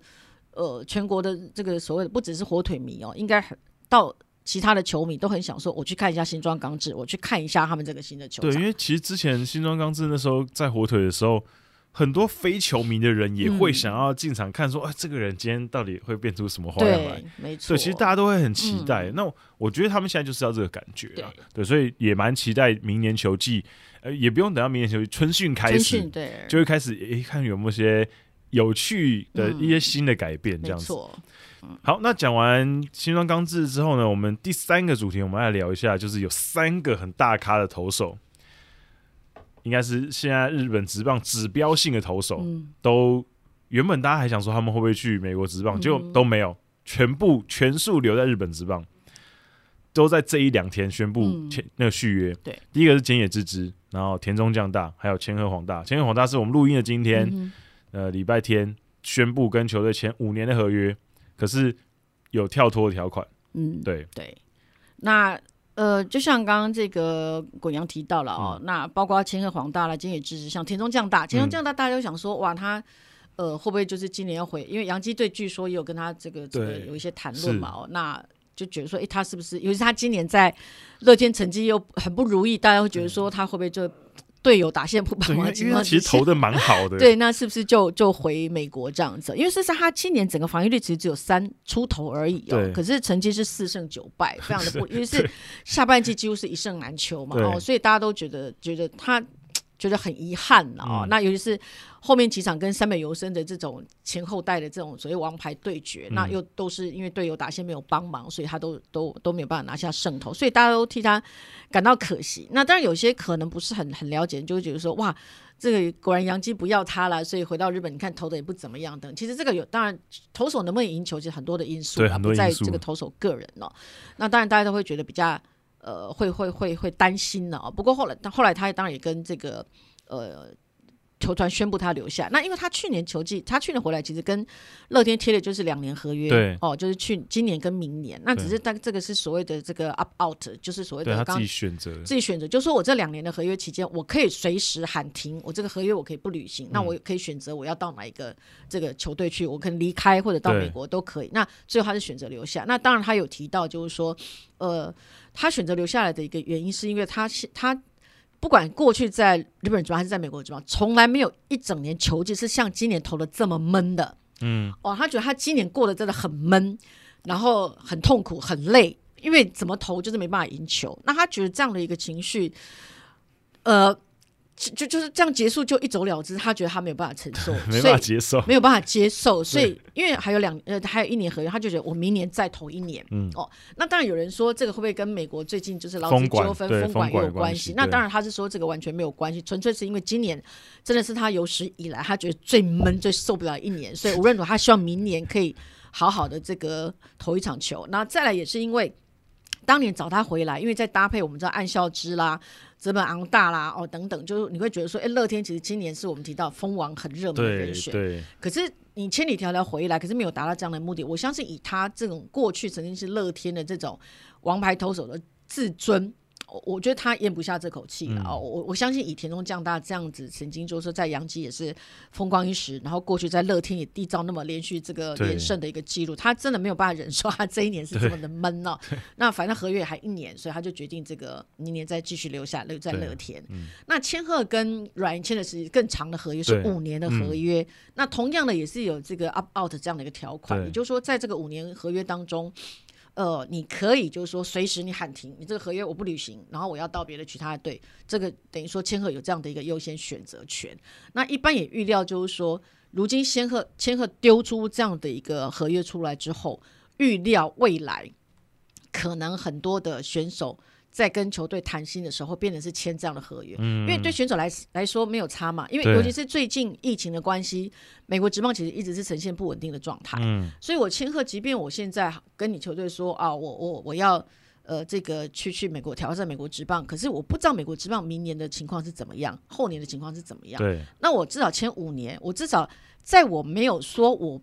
呃全国的这个所谓的不只是火腿迷哦，应该很到。其他的球迷都很想说，我去看一下新庄刚志，我去看一下他们这个新的球场。对，因为其实之前新庄刚志那时候在火腿的时候，很多非球迷的人也会想要进场看说，说、嗯、啊，这个人今天到底会变出什么花样来？没错，对，其实大家都会很期待。嗯、那我觉得他们现在就是要这个感觉啊，对，对，所以也蛮期待明年球季，呃，也不用等到明年球季春训开始，对，就会开始诶，看有没有些有趣的一些新的改变，这样子。嗯好，那讲完新庄刚志之后呢，我们第三个主题，我们来聊一下，就是有三个很大咖的投手，应该是现在日本职棒指标性的投手，嗯、都原本大家还想说他们会不会去美国职棒，结果、嗯、都没有，全部全数留在日本职棒，都在这一两天宣布签那个续约。对，第一个是菅野智之，然后田中将大，还有千贺滉大。千贺滉大是我们录音的今天，呃，礼拜天宣布跟球队签五年的合约。可是有跳脱条款，嗯，对对。那呃，就像刚刚这个滚阳提到了哦，嗯、那包括千贺滉大了，菅野智之，像田中将大，田中将大，大家都想说，嗯、哇，他呃会不会就是今年要回？因为洋基队据说也有跟他这个这个有一些谈论嘛，哦，那就觉得说，哎，他是不是？尤其是他今年在乐天成绩又很不如意，大家会觉得说他会不会就？队友打线不帮忙，因为他其实投的蛮好的。对，那是不是就就回美国这样子？因为事实上他今年整个防御率其实只有三出头而已哦，可是成绩是四胜九败，非常的不，因为是下半季几乎是一胜难求嘛哦，所以大家都觉得觉得他。觉得很遗憾哦，嗯、那尤其是后面几场跟三本游生的这种前后代的这种所谓王牌对决，嗯、那又都是因为队友打线没有帮忙，所以他都都都没有办法拿下胜投，所以大家都替他感到可惜。那当然有些可能不是很很了解，就会觉得说哇，这个果然杨基不要他了，所以回到日本你看投的也不怎么样等。其实这个有当然投手能不能赢球，其实很多的因素在这个投手个人哦。那当然大家都会觉得比较。呃，会会会会担心的哦。不过后来，后来他当然也跟这个呃球团宣布他留下。那因为他去年球季，他去年回来其实跟乐天贴的就是两年合约，对哦，就是去今年跟明年。那只是但这个是所谓的这个 up out，就是所谓的他自己选择，自己选择，就是说我这两年的合约期间，我可以随时喊停，我这个合约我可以不履行，嗯、那我可以选择我要到哪一个这个球队去，我可能离开或者到美国都可以。那最后他是选择留下。那当然他有提到就是说，呃。他选择留下来的一个原因，是因为他是他不管过去在日本职棒还是在美国职棒，从来没有一整年球季是像今年投的这么闷的。嗯，哦，他觉得他今年过得真的很闷，然后很痛苦、很累，因为怎么投就是没办法赢球。那他觉得这样的一个情绪，呃。就就是这样结束，就一走了之。他觉得他没有办法承受，没办法接受，没有办法接受。所以，因为还有两呃，还有一年合约，他就觉得我明年再投一年。嗯哦，那当然有人说这个会不会跟美国最近就是劳资纠纷、封管也有关系？那当然他是说这个完全没有关系，纯粹是因为今年真的是他有史以来他觉得最闷、最受不了一年，所以无论如何他希望明年可以好好的这个投一场球。那再来也是因为当年找他回来，因为再搭配我们知道暗孝之啦。泽本昂大啦，哦等等，就是你会觉得说，哎，乐天其实今年是我们提到蜂王很热门的人选，可是你千里迢迢回来，可是没有达到这样的目的。我相信以他这种过去曾经是乐天的这种王牌投手的自尊我觉得他咽不下这口气了哦！我、嗯、我相信以田中将大这样子，曾经就是说在洋基也是风光一时，然后过去在乐天也缔造那么连续这个连胜的一个记录，他真的没有办法忍受他这一年是这么的闷哦。那反正合约还一年，所以他就决定这个明年再继续留下留在乐天。嗯、那千鹤跟软银签的是更长的合约，是五年的合约。嗯、那同样的也是有这个 up out 这样的一个条款，也就是说在这个五年合约当中。呃，你可以就是说，随时你喊停，你这个合约我不履行，然后我要到别的其他的队，这个等于说千鹤有这样的一个优先选择权。那一般也预料就是说，如今仙鹤千鹤丢出这样的一个合约出来之后，预料未来可能很多的选手。在跟球队谈薪的时候，变成是签这样的合约，嗯、因为对选手来来说没有差嘛。因为尤其是最近疫情的关系，美国职棒其实一直是呈现不稳定的状态。嗯、所以我千鹤，即便我现在跟你球队说啊，我我我要呃这个去去美国挑战美国职棒，可是我不知道美国职棒明年的情况是怎么样，后年的情况是怎么样。对，那我至少签五年，我至少在我没有说我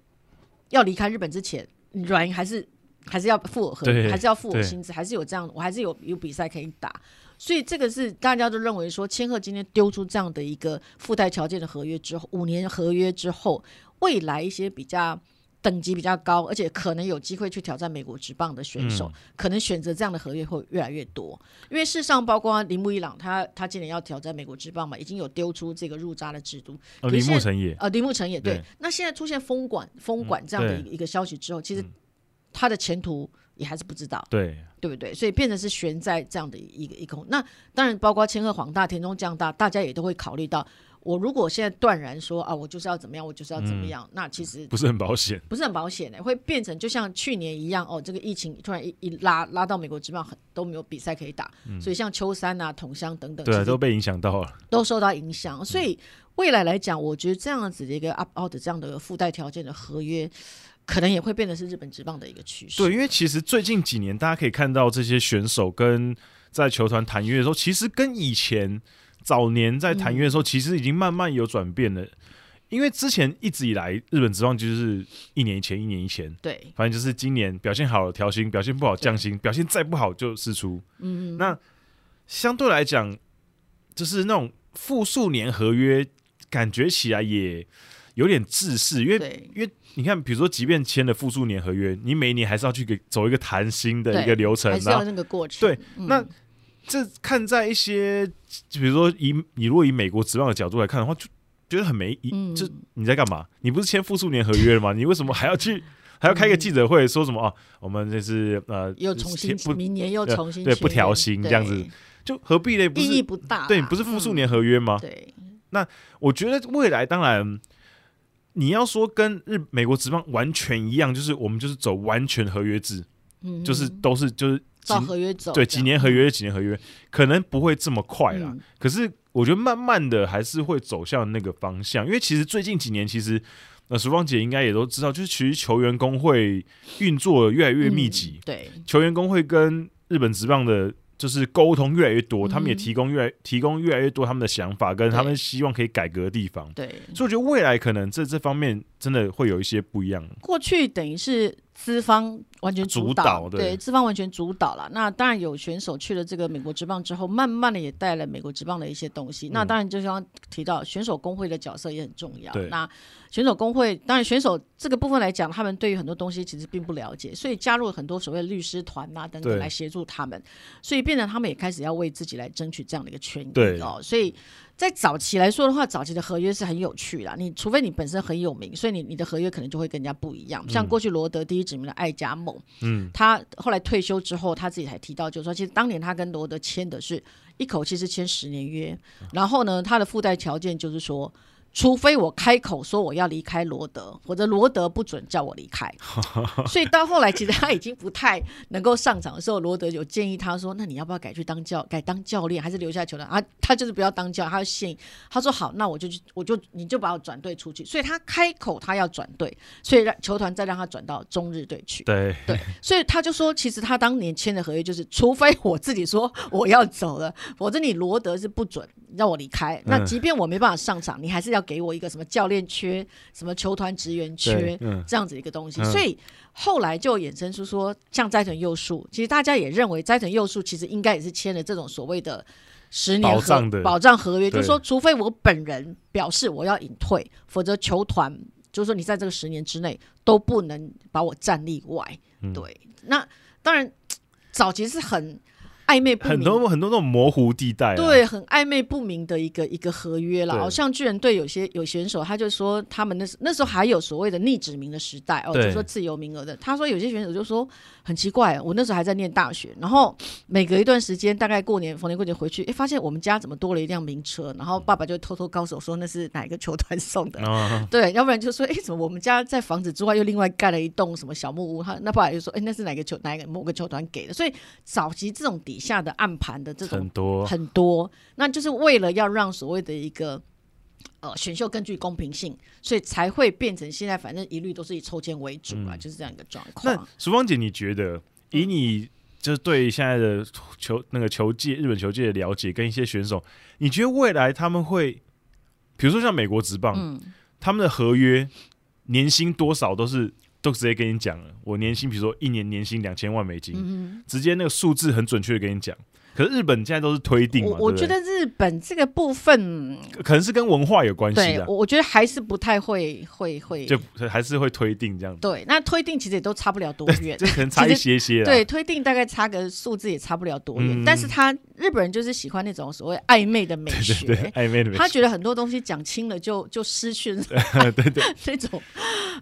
要离开日本之前，软银还是。还是要付我合约，还是要付我薪资，还是有这样，我还是有有比赛可以打，所以这个是大家都认为说，千鹤今天丢出这样的一个附带条件的合约之后，五年合约之后，未来一些比较等级比较高，而且可能有机会去挑战美国职棒的选手，嗯、可能选择这样的合约会越来越多。因为事实上，包括铃木一朗，他他今年要挑战美国职棒嘛，已经有丢出这个入札的制度。哦，铃木成也，呃，铃木成也对。对那现在出现封管封管这样的一个消息之后，嗯、其实。他的前途也还是不知道，对对不对？所以变成是悬在这样的一个一个。那当然，包括千鹤黄大、田中将大，大家也都会考虑到，我如果现在断然说啊，我就是要怎么样，我就是要怎么样，嗯、那其实不是很保险，不是很保险的，会变成就像去年一样哦，这个疫情突然一一拉拉到美国职棒，很都没有比赛可以打，嗯、所以像秋山啊、桐乡等等，对，都被影响到了，都受到影响。所以未来来讲，我觉得这样子的一个 up out 这样的附带条件的合约。可能也会变得是日本职棒的一个趋势。对，因为其实最近几年，大家可以看到这些选手跟在球团谈约的时候，其实跟以前早年在谈约的时候，其实已经慢慢有转变了。嗯、因为之前一直以来，日本职棒就是一年一签，一年一签。对，反正就是今年表现好调薪，表现不好降薪，表现再不好就释出。嗯嗯。那相对来讲，就是那种复数年合约，感觉起来也有点自私，因为因为。你看，比如说，即便签了复数年合约，你每一年还是要去给走一个谈薪的一个流程，还是要那个过程。对，嗯、那这看在一些，比如说以你如果以美国职棒的角度来看的话，就觉得很没意。嗯、就你在干嘛？你不是签复数年合约了吗？你为什么还要去还要开个记者会说什么啊？我们这是呃，又重新不明年又重新对不调薪这样子，就何必呢？意义不大。对，不是复数年合约吗？嗯、对。那我觉得未来当然。你要说跟日美国职棒完全一样，就是我们就是走完全合约制，嗯、就是都是就是照合约走，对，几年合约几年合约，可能不会这么快啦。嗯、可是我觉得慢慢的还是会走向那个方向，因为其实最近几年，其实那，淑芳姐应该也都知道，就是其实球员工会运作越来越密集，嗯、对，球员工会跟日本职棒的。就是沟通越来越多，他们也提供越来、嗯、提供越来越多他们的想法，跟他们希望可以改革的地方。对，所以我觉得未来可能这这方面真的会有一些不一样。过去等于是。资方完全主导，对，资方完全主导了。那当然有选手去了这个美国职棒之后，慢慢的也带了美国职棒的一些东西。嗯、那当然就像提到选手工会的角色也很重要。对那选手工会，当然选手这个部分来讲，他们对于很多东西其实并不了解，所以加入了很多所谓的律师团啊等等来协助他们，所以变成他们也开始要为自己来争取这样的一个权益哦。所以。在早期来说的话，早期的合约是很有趣的。你除非你本身很有名，所以你你的合约可能就会跟人家不一样。像过去罗德第一指名的艾加蒙，嗯，他后来退休之后，他自己还提到，就是说，其实当年他跟罗德签的是一口气是签十年约，然后呢，他的附带条件就是说。除非我开口说我要离开罗德，或者罗德不准叫我离开，所以到后来其实他已经不太能够上场的时候，罗德有建议他说：“那你要不要改去当教，改当教练，还是留下球队？”啊，他就是不要当教练，他建议他说：“好，那我就去，我就你就把我转队出去。”所以他开口他要转队，所以让球团再让他转到中日队去。对对，所以他就说，其实他当年签的合约就是，除非我自己说我要走了，否则你罗德是不准让我离开。那即便我没办法上场，你还是要。给我一个什么教练缺，什么球团职员缺，嗯、这样子一个东西。所以后来就衍生出说，像斋藤佑树，其实大家也认为斋藤佑树其实应该也是签了这种所谓的十年合保障的保障合约，就是说，除非我本人表示我要隐退，否则球团就是说你在这个十年之内都不能把我站例外。嗯、对，那当然。早期是很暧昧不明，很多很多那种模糊地带、啊，对，很暧昧不明的一个一个合约了。好像巨人队有些有选手，他就说他们那时那时候还有所谓的逆指名的时代哦，就说自由名额的。他说有些选手就说很奇怪，我那时候还在念大学，然后每隔一段时间，大概过年逢年过节回去，哎，发现我们家怎么多了一辆名车，然后爸爸就偷偷告诉我说那是哪一个球团送的，哦、对，要不然就说哎，怎么我们家在房子之外又另外盖了一栋什么小木屋？他那爸爸就说哎，那是哪个球哪一个某个球团给的？所以早期这种底下的暗盘。的这种很多很多，那就是为了要让所谓的一个呃选秀更具公平性，所以才会变成现在反正一律都是以抽签为主啊，嗯、就是这样一个状况。那淑芳姐，你觉得以你就是对现在的球那个球界日本球界的了解，跟一些选手，你觉得未来他们会，比如说像美国职棒，嗯、他们的合约年薪多少都是都直接跟你讲了，我年薪比如说一年年薪两千万美金，嗯、直接那个数字很准确的跟你讲。可是日本现在都是推定嘛，我，我觉得日本这个部分可能是跟文化有关系的。我我觉得还是不太会会会，就还是会推定这样子。对，那推定其实也都差不了多远，就可能差一些些。对，推定大概差个数字也差不了多远。嗯、但是他日本人就是喜欢那种所谓暧昧的美学，对对对暧昧的美学。他觉得很多东西讲清了就就失去了，对对对，这种。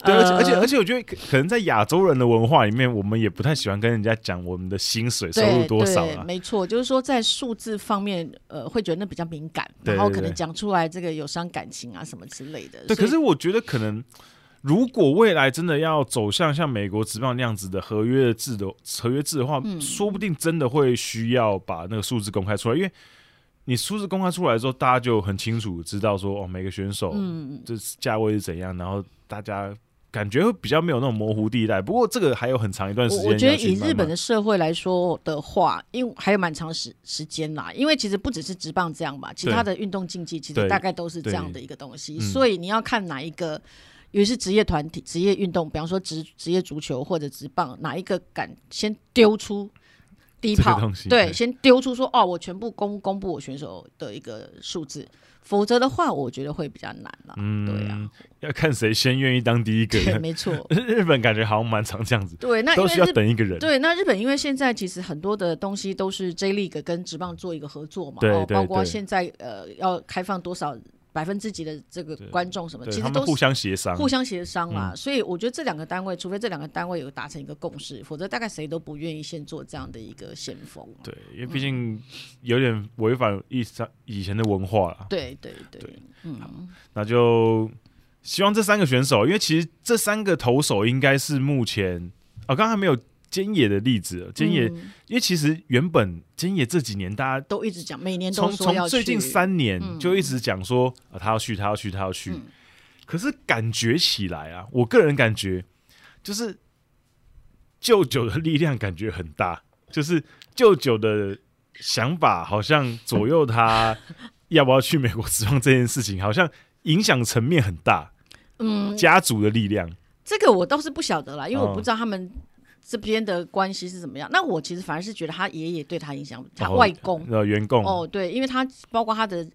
对，而且而且而且，我觉得可能在亚洲人的文化里面，我们也不太喜欢跟人家讲我们的薪水收入多少啊。没错，就是说在数字。方面，呃，会觉得那比较敏感，然后可能讲出来这个有伤感情啊什么之类的。对，可是我觉得可能，如果未来真的要走向像美国职棒那样子的合约制的合约制的话，嗯、说不定真的会需要把那个数字公开出来，因为你数字公开出来之后，大家就很清楚知道说，哦，每个选手这价位是怎样，然后大家。感觉会比较没有那种模糊地带，不过这个还有很长一段时间。我觉得以日本的社会来说的话，因为还有蛮长时时间啦。因为其实不只是直棒这样吧，其他的运动竞技其实大概都是这样的一个东西。所以你要看哪一个，尤其是职业团体、职业运动，比方说职职业足球或者职棒，哪一个敢先丢出第一炮？对，先丢出说哦，我全部公公布我选手的一个数字。否则的话，我觉得会比较难了。嗯，对啊，要看谁先愿意当第一个。对，没错。日本感觉好像蛮常这样子。对，那都是要等一个人。对，那日本因为现在其实很多的东西都是 J League 跟职棒做一个合作嘛，哦，包括现在呃要开放多少。百分之几的这个观众什么，其实都互相协商，互相协商啦。所以我觉得这两个单位，除非这两个单位有达成一个共识，否则大概谁都不愿意先做这样的一个先锋。对，因为毕竟有点违反以以前的文化了。对对对，嗯，那就希望这三个选手，因为其实这三个投手应该是目前哦，刚才没有。菅野的例子，菅野，嗯、因为其实原本菅野这几年大家都一直讲，每年都从最近三年就一直讲说、嗯、啊，他要去，他要去，他要去。嗯、可是感觉起来啊，我个人感觉就是舅舅的力量感觉很大，就是舅舅的想法好像左右他 要不要去美国职棒这件事情，好像影响层面很大。嗯，家族的力量，这个我倒是不晓得啦，因为我不知道他们。这边的关系是怎么样？那我其实反而是觉得他爷爷对他影响，他外公呃员工哦，对，因为他包括他的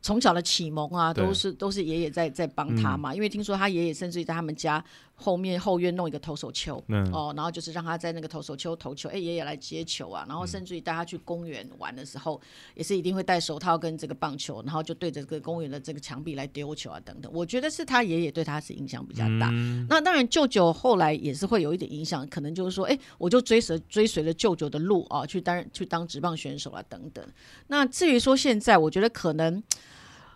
从小的启蒙啊，都是都是爷爷在在帮他嘛。因为听说他爷爷甚至于在他们家。后面后院弄一个投手球，嗯、哦，然后就是让他在那个投手球投球，哎，爷爷来接球啊，然后甚至于带他去公园玩的时候，嗯、也是一定会戴手套跟这个棒球，然后就对着这个公园的这个墙壁来丢球啊等等。我觉得是他爷爷对他是影响比较大。嗯、那当然舅舅后来也是会有一点影响，可能就是说，哎，我就追随追随了舅舅的路啊，去当去当职棒选手啊等等。那至于说现在，我觉得可能，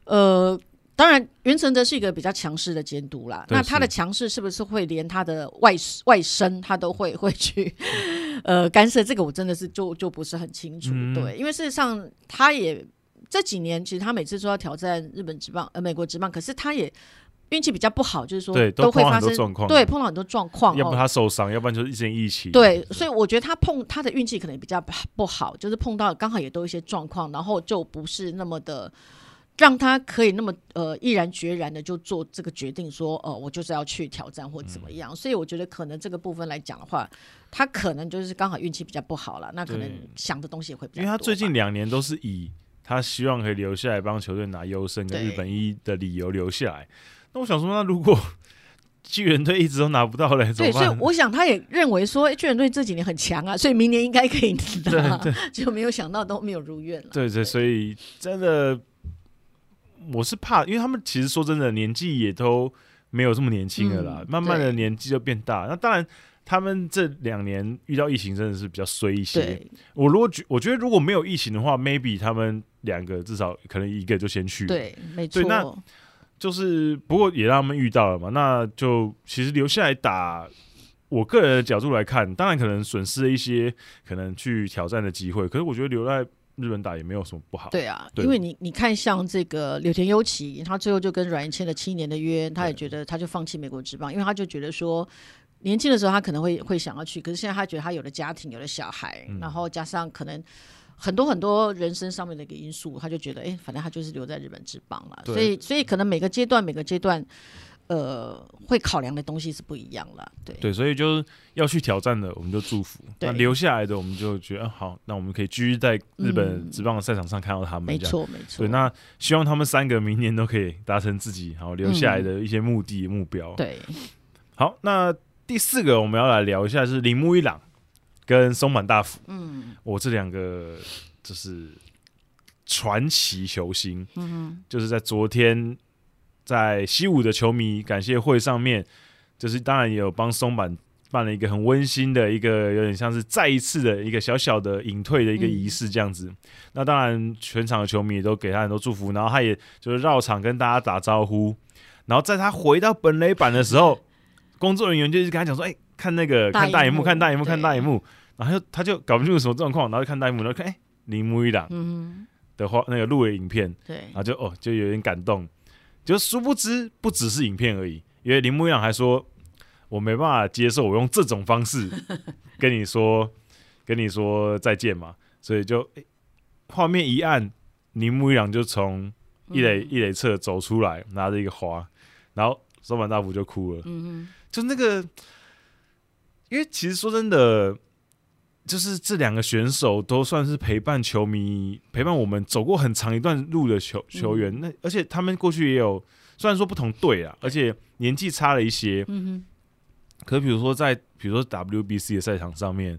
呃。当然，袁成哲是一个比较强势的监督啦。那他的强势是不是会连他的外外甥他都会 会去呃干涉？这个我真的是就就不是很清楚。嗯、对，因为事实上他也这几年其实他每次说要挑战日本职棒呃美国职棒，可是他也运气比较不好，就是说都会发生状况，对碰到很多状况，要不然他受伤，要不然就是一件疫情。对，所以我觉得他碰他的运气可能比较不好，就是碰到刚好也都一些状况，然后就不是那么的。让他可以那么呃毅然决然的就做这个决定说，说呃我就是要去挑战或怎么样。嗯、所以我觉得可能这个部分来讲的话，他可能就是刚好运气比较不好了，那可能想的东西也会比较多。因为他最近两年都是以他希望可以留下来帮球队拿优胜跟日本一的理由留下来。那我想说，那如果巨人队一直都拿不到嘞，对，所以我想他也认为说，巨人队这几年很强啊，所以明年应该可以拿，就没有想到都没有如愿了。对对，所以真的。我是怕，因为他们其实说真的，年纪也都没有这么年轻了啦，嗯、慢慢的年纪就变大。那当然，他们这两年遇到疫情真的是比较衰一些。我如果觉，我觉得如果没有疫情的话，maybe 他们两个至少可能一个就先去。对，没错。那就是不过也让他们遇到了嘛，那就其实留下来打，我个人的角度来看，当然可能损失了一些可能去挑战的机会，可是我觉得留在。日本打也没有什么不好。对啊，对，因为你你看，像这个柳田优起，他最后就跟软银签了七年的约，他也觉得他就放弃美国职棒，因为他就觉得说，年轻的时候他可能会会想要去，可是现在他觉得他有了家庭，有了小孩，嗯、然后加上可能很多很多人生上面的一个因素，他就觉得，哎，反正他就是留在日本职棒了。所以所以可能每个阶段每个阶段。呃，会考量的东西是不一样了，对对，所以就是要去挑战的，我们就祝福；那留下来的，我们就觉得好，那我们可以继续在日本职棒的赛场上看到他们。没错，没错。对，那希望他们三个明年都可以达成自己好留下来的一些目的目标。对，好，那第四个我们要来聊一下是铃木一朗跟松坂大辅。嗯，我这两个就是传奇球星。嗯哼，就是在昨天。在西武的球迷感谢会上面，就是当然也有帮松坂办了一个很温馨的一个，有点像是再一次的一个小小的隐退的一个仪式这样子。嗯、那当然全场的球迷也都给他很多祝福，然后他也就是绕场跟大家打招呼。然后在他回到本垒板的时候，工作人员就一直跟他讲说：“哎、欸，看那个看大荧幕，看大荧幕，看大荧幕。”然后他就他就搞不清楚什么状况，然后就看大荧幕，然后看哎铃木一朗的话那个录的影片，对，然后就哦就有点感动。就殊不知，不只是影片而已，因为铃木一朗还说，我没办法接受我用这种方式 跟你说，跟你说再见嘛，所以就画、欸、面一暗，铃木一朗就从一垒、嗯、一垒侧走出来，拿着一个花，然后松坂大辅就哭了，就那个，因为其实说真的。就是这两个选手都算是陪伴球迷、陪伴我们走过很长一段路的球球员。那而且他们过去也有，虽然说不同队啊，而且年纪差了一些。嗯哼。可比如说在比如说 WBC 的赛场上面，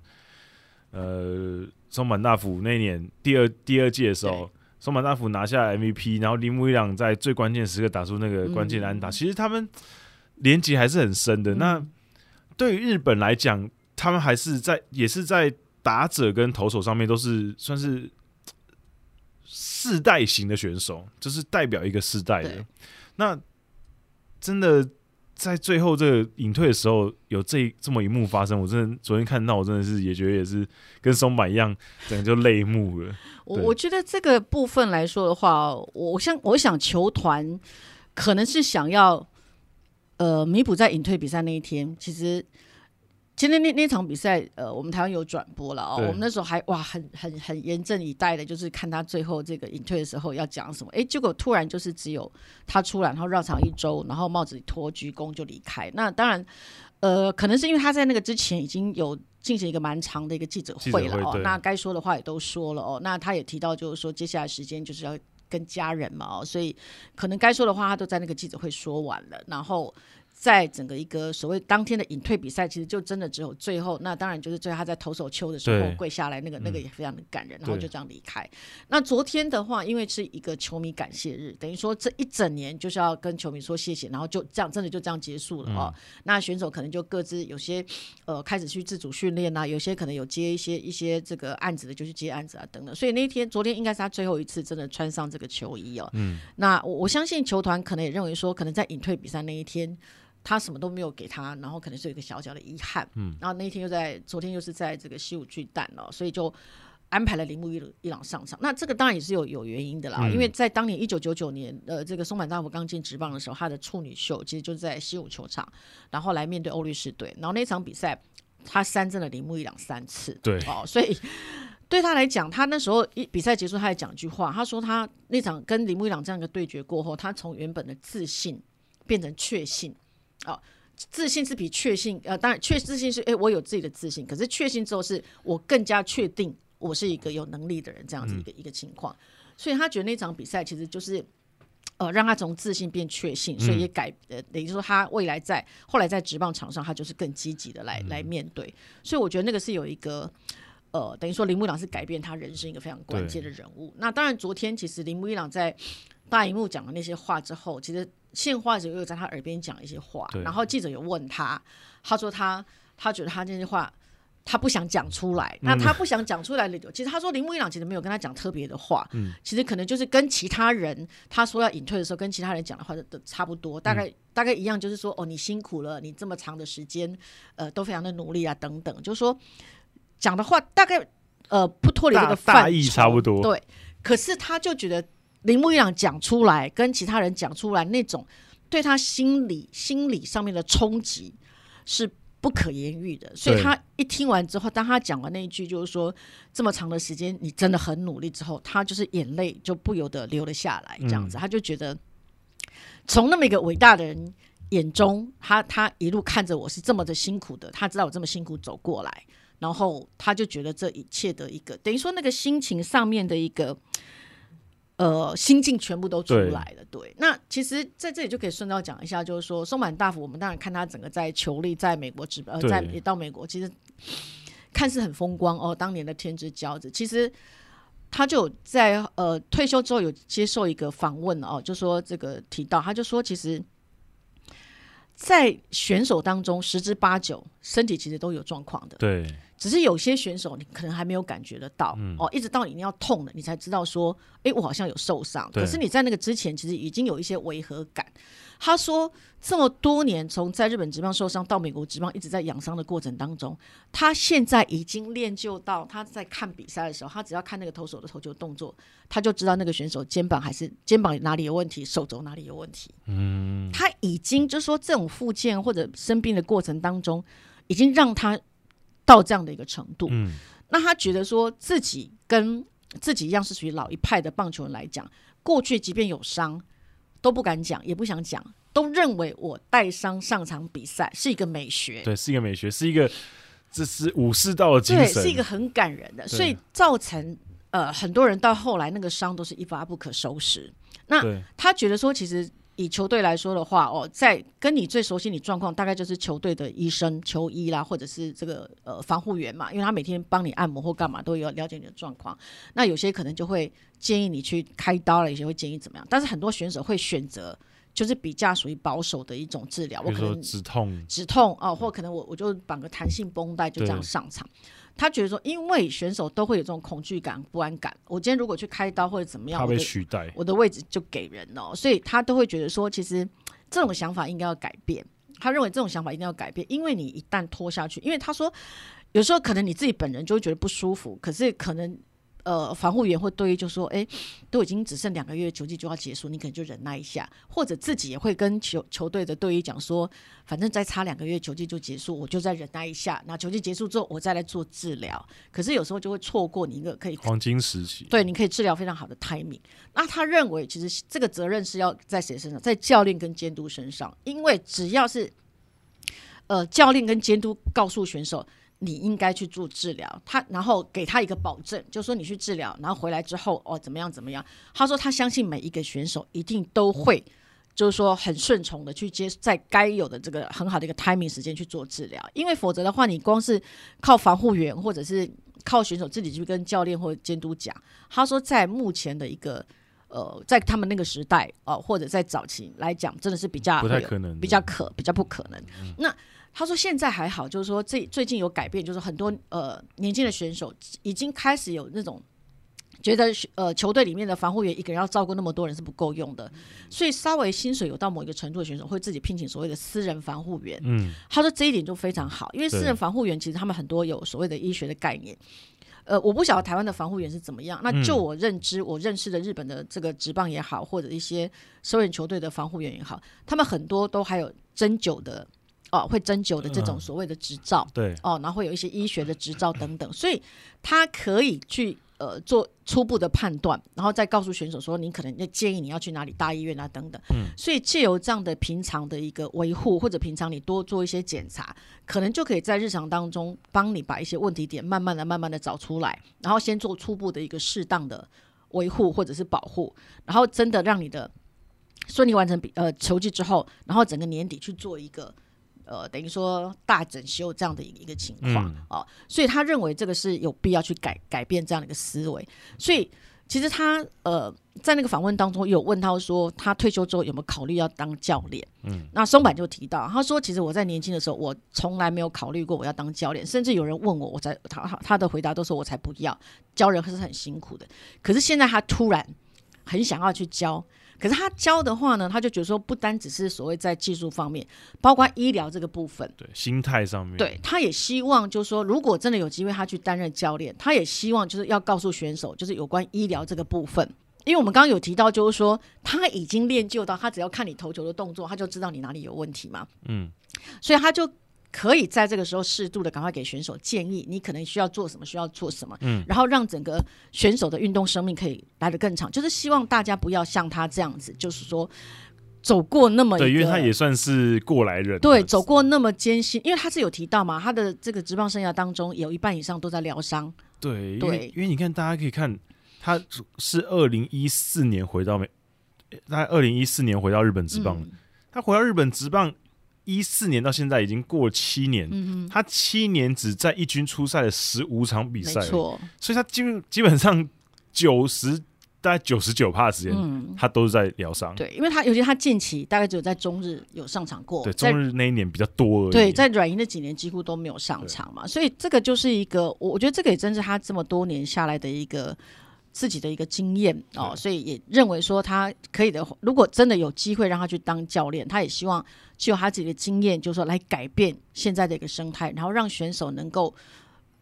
呃，松坂大辅那年第二第二届的时候，松坂大辅拿下 MVP，然后铃木一朗在最关键时刻打出那个关键的安打。其实他们连接还是很深的。那对于日本来讲，他们还是在，也是在打者跟投手上面都是算是世代型的选手，就是代表一个世代的。那真的在最后这个隐退的时候，有这这么一幕发生，我真的昨天看到，我真的是也觉得也是跟松柏一样，整个就泪目了。我我觉得这个部分来说的话，我想我想球团可能是想要呃弥补在隐退比赛那一天，其实。今天那那场比赛，呃，我们台湾有转播了哦。我们那时候还哇，很很很严阵以待的，就是看他最后这个隐退的时候要讲什么。哎，结果突然就是只有他出来，然后绕场一周，然后帽子一脱，鞠躬就离开。那当然，呃，可能是因为他在那个之前已经有进行一个蛮长的一个记者会了哦。那该说的话也都说了哦。那他也提到就是说，接下来时间就是要跟家人嘛哦，所以可能该说的话他都在那个记者会说完了，然后。在整个一个所谓当天的隐退比赛，其实就真的只有最后，那当然就是最后他在投手丘的时候跪下来，那个那个也非常的感人，然后就这样离开。那昨天的话，因为是一个球迷感谢日，等于说这一整年就是要跟球迷说谢谢，然后就这样真的就这样结束了哦。那选手可能就各自有些呃开始去自主训练啊，有些可能有接一些一些这个案子的就去接案子啊等等。所以那一天昨天应该是他最后一次真的穿上这个球衣哦。嗯。那我我相信球团可能也认为说，可能在隐退比赛那一天。他什么都没有给他，然后可能是有一个小小的遗憾。嗯，然后那一天又在昨天又是在这个西武巨蛋哦，所以就安排了铃木一朗上场。那这个当然也是有有原因的啦，嗯、因为在当年一九九九年，呃，这个松坂大辅刚进职棒的时候，他的处女秀其实就是在西武球场，然后来面对欧律师队，然后那场比赛他三振了铃木一朗三次。对，哦，所以。对他来讲，他那时候一比赛结束，他还讲一句话，他说他那场跟铃木一朗这样一个对决过后，他从原本的自信变成确信。哦，自信是比确信，呃，当然确自信是，哎，我有自己的自信，可是确信之后是我更加确定我是一个有能力的人，这样子一个、嗯、一个情况。所以他觉得那场比赛其实就是，呃，让他从自信变确信，所以也改，呃，等于说他未来在后来在职棒场上，他就是更积极的来、嗯、来面对。所以我觉得那个是有一个。呃，等于说铃木一朗是改变他人生一个非常关键的人物。那当然，昨天其实铃木一朗在大荧幕讲了那些话之后，其实现话者又在他耳边讲一些话。然后记者有问他，他说他他觉得他那些话他不想讲出来。那他不想讲出来的理由，其实他说铃木一朗其实没有跟他讲特别的话。嗯，其实可能就是跟其他人他说要隐退的时候，跟其他人讲的话都差不多，大概大概一样，就是说哦，你辛苦了，你这么长的时间，呃，都非常的努力啊，等等，就是说。讲的话大概呃不脱离这个范畴，大意差不多。对，可是他就觉得铃木一朗讲出来跟其他人讲出来那种对他心理心理上面的冲击是不可言喻的，所以他一听完之后，当他讲完那一句就是说这么长的时间你真的很努力之后，他就是眼泪就不由得流了下来，这样子，嗯、他就觉得从那么一个伟大的人眼中，他他一路看着我是这么的辛苦的，他知道我这么辛苦走过来。然后他就觉得这一切的一个，等于说那个心情上面的一个，呃，心境全部都出来了。对，对，那其实在这里就可以顺道讲一下，就是说松坂大辅，我们当然看他整个在球力，在美国职，呃，在也到美国，其实看似很风光哦，当年的天之骄子。其实他就在呃退休之后有接受一个访问哦，就说这个提到，他就说其实。在选手当中，十之八九身体其实都有状况的。对，只是有些选手你可能还没有感觉得到、嗯、哦，一直到你要痛了，你才知道说，哎，我好像有受伤。可是你在那个之前，其实已经有一些违和感。他说，这么多年从在日本职棒受伤到美国职棒，一直在养伤的过程当中，他现在已经练就到他在看比赛的时候，他只要看那个投手的投球动作，他就知道那个选手肩膀还是肩膀哪里有问题，手肘哪里有问题。嗯，他已经就是说这种复健或者生病的过程当中，已经让他到这样的一个程度。嗯，那他觉得说自己跟自己一样是属于老一派的棒球人来讲，过去即便有伤。都不敢讲，也不想讲，都认为我带伤上场比赛是一个美学，对，是一个美学，是一个这是武士道的精神，对，是一个很感人的，所以造成呃很多人到后来那个伤都是一发不可收拾。那他觉得说，其实。以球队来说的话，哦，在跟你最熟悉你状况，大概就是球队的医生、球医啦，或者是这个呃防护员嘛，因为他每天帮你按摩或干嘛，都有了解你的状况。那有些可能就会建议你去开刀了，有些会建议怎么样。但是很多选手会选择就是比较属于保守的一种治疗，我可能止痛、止痛哦，或可能我我就绑个弹性绷带就这样上场。他觉得说，因为选手都会有这种恐惧感、不安感。我今天如果去开刀或者怎么样，他被取代，我的位置就给人了，所以他都会觉得说，其实这种想法应该要改变。他认为这种想法一定要改变，因为你一旦拖下去，因为他说有时候可能你自己本人就会觉得不舒服，可是可能。呃，防护员会对于就说，哎，都已经只剩两个月球季就要结束，你可能就忍耐一下，或者自己也会跟球球队的队医讲说，反正再差两个月球季就结束，我就再忍耐一下，那球季结束之后我再来做治疗。可是有时候就会错过你一个可以黄金时期，对，你可以治疗非常好的 timing。那他认为其实这个责任是要在谁身上，在教练跟监督身上，因为只要是呃教练跟监督告诉选手。你应该去做治疗，他然后给他一个保证，就说你去治疗，然后回来之后哦怎么样怎么样？他说他相信每一个选手一定都会，就是说很顺从的去接在该有的这个很好的一个 timing 时间去做治疗，因为否则的话，你光是靠防护员或者是靠选手自己去跟教练或者监督讲，他说在目前的一个呃在他们那个时代哦、呃，或者在早期来讲，真的是比较不太可能，比较可比较不可能。嗯、那。他说：“现在还好，就是说这最近有改变，就是很多呃年轻的选手已经开始有那种觉得呃球队里面的防护员一个人要照顾那么多人是不够用的，所以稍微薪水有到某一个程度的选手会自己聘请所谓的私人防护员。嗯，他说这一点就非常好，因为私人防护员其实他们很多有所谓的医学的概念。呃，我不晓得台湾的防护员是怎么样。那就我认知，我认识的日本的这个职棒也好，或者一些收人球队的防护员也好，他们很多都还有针灸的。”哦，会针灸的这种所谓的执照，嗯、对，哦，然后会有一些医学的执照等等，所以他可以去。呃，做初步的判断，然后再告诉选手说，你可能要建议你要去哪里大医院啊，等等。嗯，所以借由这样的平常的一个维护，或者平常你多做一些检查，可能就可以在日常当中帮你把一些问题点慢慢的、慢慢的找出来，然后先做初步的一个适当的维护或者是保护，然后真的让你的顺利完成比呃球技之后，然后整个年底去做一个。呃，等于说大整修这样的一个情况哦，所以他认为这个是有必要去改改变这样的一个思维。所以其实他呃在那个访问当中有问他说，他退休之后有没有考虑要当教练？嗯，那松坂就提到，他说其实我在年轻的时候，我从来没有考虑过我要当教练，甚至有人问我，我才他他的回答都说我才不要教人，还是很辛苦的。可是现在他突然很想要去教。可是他教的话呢，他就觉得说，不单只是所谓在技术方面，包括医疗这个部分，对心态上面，对，他也希望就是说，如果真的有机会他去担任教练，他也希望就是要告诉选手，就是有关医疗这个部分，因为我们刚刚有提到，就是说他已经练就到，他只要看你投球的动作，他就知道你哪里有问题嘛，嗯，所以他就。可以在这个时候适度的赶快给选手建议，你可能需要做什么，需要做什么，嗯，然后让整个选手的运动生命可以来得更长。就是希望大家不要像他这样子，就是说走过那么，对，因为他也算是过来人，对，走过那么艰辛，因为他是有提到嘛，他的这个职棒生涯当中有一半以上都在疗伤，对，对，因为因为你看，大家可以看，他是二零一四年回到美，他二零一四年回到日本职棒，嗯，他回到日本职棒。一四年到现在已经过了七年，嗯，他七年只在一军出赛了十五场比赛，所以他基基本上九十大概九十九趴的时间，嗯，他都是在疗伤。对，因为他尤其他近期大概只有在中日有上场过，对，中日那一年比较多而已。对，在软银那几年几乎都没有上场嘛，所以这个就是一个，我我觉得这个也真是他这么多年下来的一个。自己的一个经验哦，所以也认为说他可以的。如果真的有机会让他去当教练，他也希望就他自己的经验，就是说来改变现在的一个生态，然后让选手能够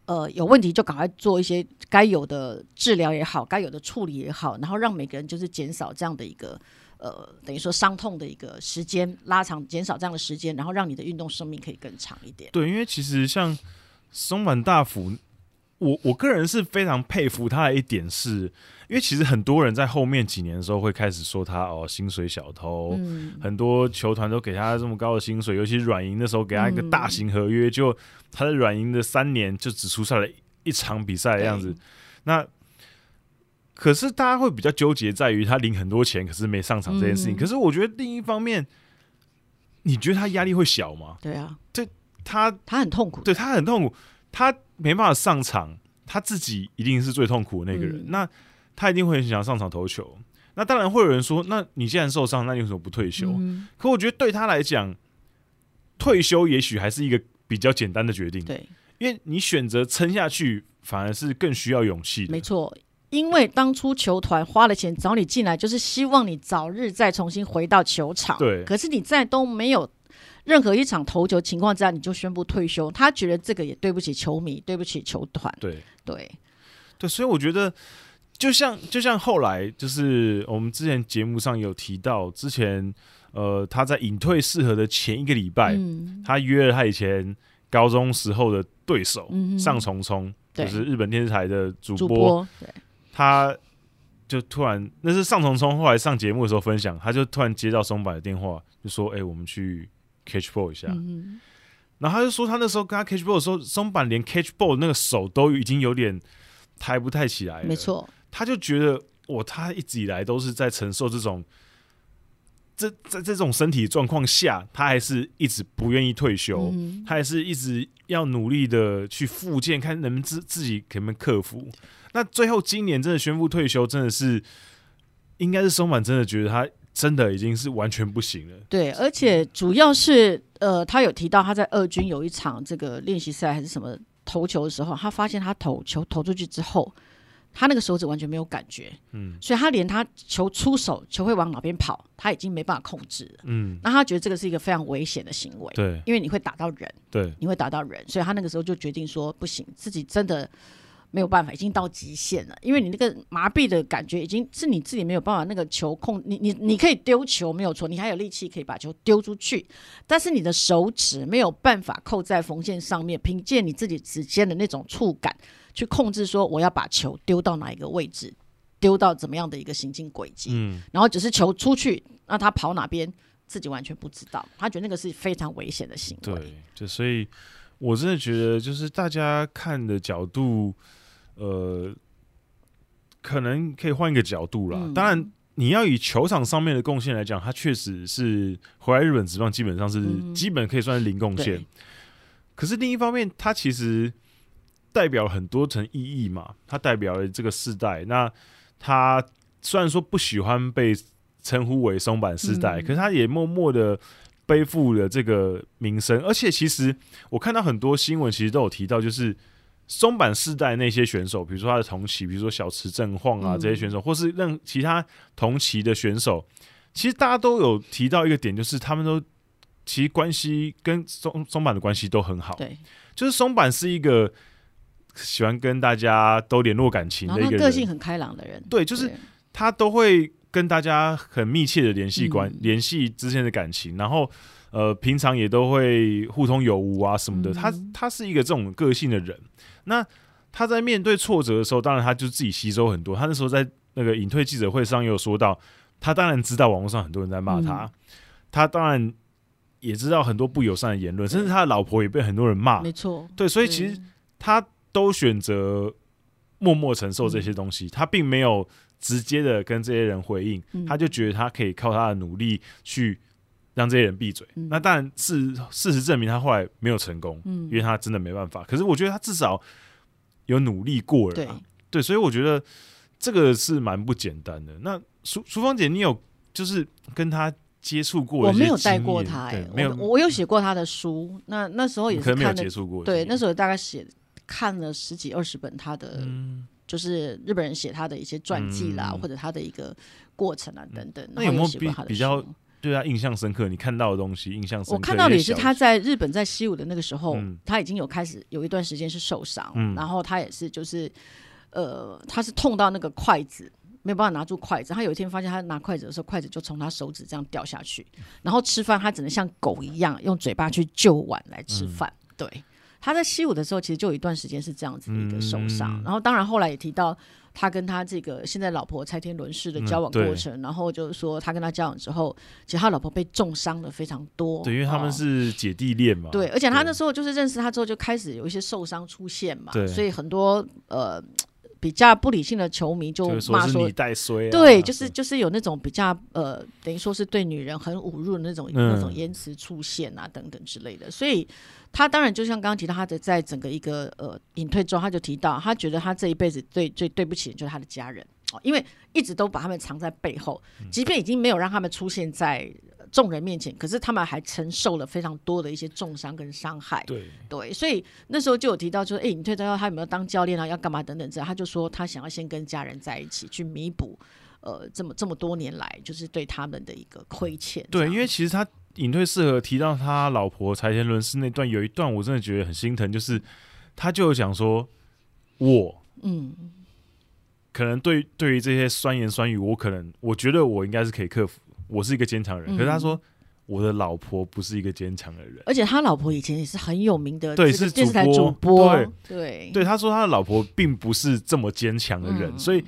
呃有问题就赶快做一些该有的治疗也好，该有的处理也好，然后让每个人就是减少这样的一个呃等于说伤痛的一个时间拉长，减少这样的时间，然后让你的运动生命可以更长一点。对，因为其实像松坂大辅。我我个人是非常佩服他的一点是，因为其实很多人在后面几年的时候会开始说他哦薪水小偷，嗯、很多球团都给他这么高的薪水，尤其软银的时候给他一个大型合约，就他在软银的三年就只出赛了一场比赛的样子。那可是大家会比较纠结在于他领很多钱，可是没上场这件事情。嗯、可是我觉得另一方面，你觉得他压力会小吗？对啊，对他他很痛苦，对他很痛苦，他。没办法上场，他自己一定是最痛苦的那个人。嗯、那他一定会很想上场投球。那当然会有人说：“那你既然受伤，那你为什么不退休？”嗯、可我觉得对他来讲，退休也许还是一个比较简单的决定。对，因为你选择撑下去，反而是更需要勇气的。没错，因为当初球团花了钱找你进来，就是希望你早日再重新回到球场。对，可是你再都没有。任何一场投球情况之下，你就宣布退休，他觉得这个也对不起球迷，对不起球团。对。对。对，所以我觉得，就像就像后来，就是我们之前节目上有提到，之前呃他在隐退适合的前一个礼拜，嗯、他约了他以前高中时候的对手、嗯、上重聪，就是日本电视台的主播，主播他就突然那是上重聪后来上节目的时候分享，他就突然接到松柏的电话，就说：“哎、欸，我们去。” Catch ball 一下，嗯、然后他就说，他那时候跟他 catch ball 的时候，松坂连 catch ball 那个手都已经有点抬不太起来了。没错，他就觉得，我，他一直以来都是在承受这种，这在这种身体状况下，他还是一直不愿意退休，嗯、他还是一直要努力的去复健，看能不能自自己可不能克服。那最后今年真的宣布退休，真的是应该是松坂真的觉得他。真的已经是完全不行了。对，而且主要是，呃，他有提到他在二军有一场这个练习赛还是什么投球的时候，他发现他投球投出去之后，他那个手指完全没有感觉，嗯，所以他连他球出手，球会往哪边跑，他已经没办法控制了，嗯，那他觉得这个是一个非常危险的行为，对，因为你会打到人，对，你会打到人，所以他那个时候就决定说不行，自己真的。没有办法，已经到极限了，因为你那个麻痹的感觉已经是你自己没有办法那个球控，你你你可以丢球没有错，你还有力气可以把球丢出去，但是你的手指没有办法扣在缝线上面，凭借你自己指尖的那种触感去控制说我要把球丢到哪一个位置，丢到怎么样的一个行进轨迹，嗯，然后只是球出去，那他跑哪边自己完全不知道，他觉得那个是非常危险的行为，对，就所以。我真的觉得，就是大家看的角度，呃，可能可以换一个角度啦。嗯、当然，你要以球场上面的贡献来讲，他确实是回来日本职棒基本上是基本可以算是零贡献。嗯、可是另一方面，他其实代表了很多层意义嘛。他代表了这个世代。那他虽然说不喜欢被称呼为松坂世代，嗯、可是他也默默的。背负了这个名声，而且其实我看到很多新闻，其实都有提到，就是松坂世代那些选手，比如说他的同期，比如说小池正晃啊这些选手，或是任其他同期的选手，其实大家都有提到一个点，就是他们都其实关系跟松松坂的关系都很好。对，就是松坂是一个喜欢跟大家都联络感情的一个人，个性很开朗的人。对，就是他都会。跟大家很密切的联系关联系之间的感情，然后呃，平常也都会互通有无啊什么的。他他是一个这种个性的人。那他在面对挫折的时候，当然他就自己吸收很多。他那时候在那个隐退记者会上也有说到，他当然知道网络上很多人在骂他，他当然也知道很多不友善的言论，甚至他的老婆也被很多人骂。没错，对，所以其实他都选择默默承受这些东西，他并没有。直接的跟这些人回应，嗯、他就觉得他可以靠他的努力去让这些人闭嘴。嗯、那当然是事实证明他后来没有成功，嗯、因为他真的没办法。可是我觉得他至少有努力过了，对，对，所以我觉得这个是蛮不简单的。那淑淑芳姐，你有就是跟他接触过？我没有带过他、没有，我，我有写过他的书。那那时候也是看的，接触过，对，那时候大概写看了十几二十本他的。嗯就是日本人写他的一些传记啦，嗯、或者他的一个过程啊等等。那有没有比比较对他印象深刻？你看到的东西印象深刻？我看到的也是他在日本在西武的那个时候，嗯、他已经有开始有一段时间是受伤，嗯、然后他也是就是呃，他是痛到那个筷子没有办法拿住筷子。他有一天发现他拿筷子的时候，筷子就从他手指这样掉下去，然后吃饭他只能像狗一样用嘴巴去救碗来吃饭。嗯、对。他在西武的时候，其实就有一段时间是这样子的一个受伤，嗯、然后当然后来也提到他跟他这个现在老婆蔡天伦氏的交往过程，嗯、然后就是说他跟他交往之后，其实他老婆被重伤的非常多，对，因为他们是姐弟恋嘛，对，而且他那时候就是认识他之后就开始有一些受伤出现嘛，对，所以很多呃。比较不理性的球迷就骂说，对，就是就是有那种比较呃，等于说是对女人很侮辱的那种那种言辞出现啊，等等之类的。所以他当然就像刚刚提到，他的在整个一个呃隐退之后，他就提到他觉得他这一辈子最最对不起的就是他的家人，因为一直都把他们藏在背后，即便已经没有让他们出现在。众人面前，可是他们还承受了非常多的一些重伤跟伤害。对对，所以那时候就有提到，说，哎，你退之后他有没有当教练啊？要干嘛等等这样。他就说他想要先跟家人在一起，去弥补呃这么这么多年来就是对他们的一个亏欠。对，因为其实他隐退适合提到他老婆柴田伦世那段，有一段我真的觉得很心疼，就是他就有讲说，我嗯，可能对对于这些酸言酸语，我可能我觉得我应该是可以克服。我是一个坚强人，嗯、可是他说我的老婆不是一个坚强的人，而且他老婆以前也是很有名的，对，是电视台主播，对对对。他说他的老婆并不是这么坚强的人，嗯、所以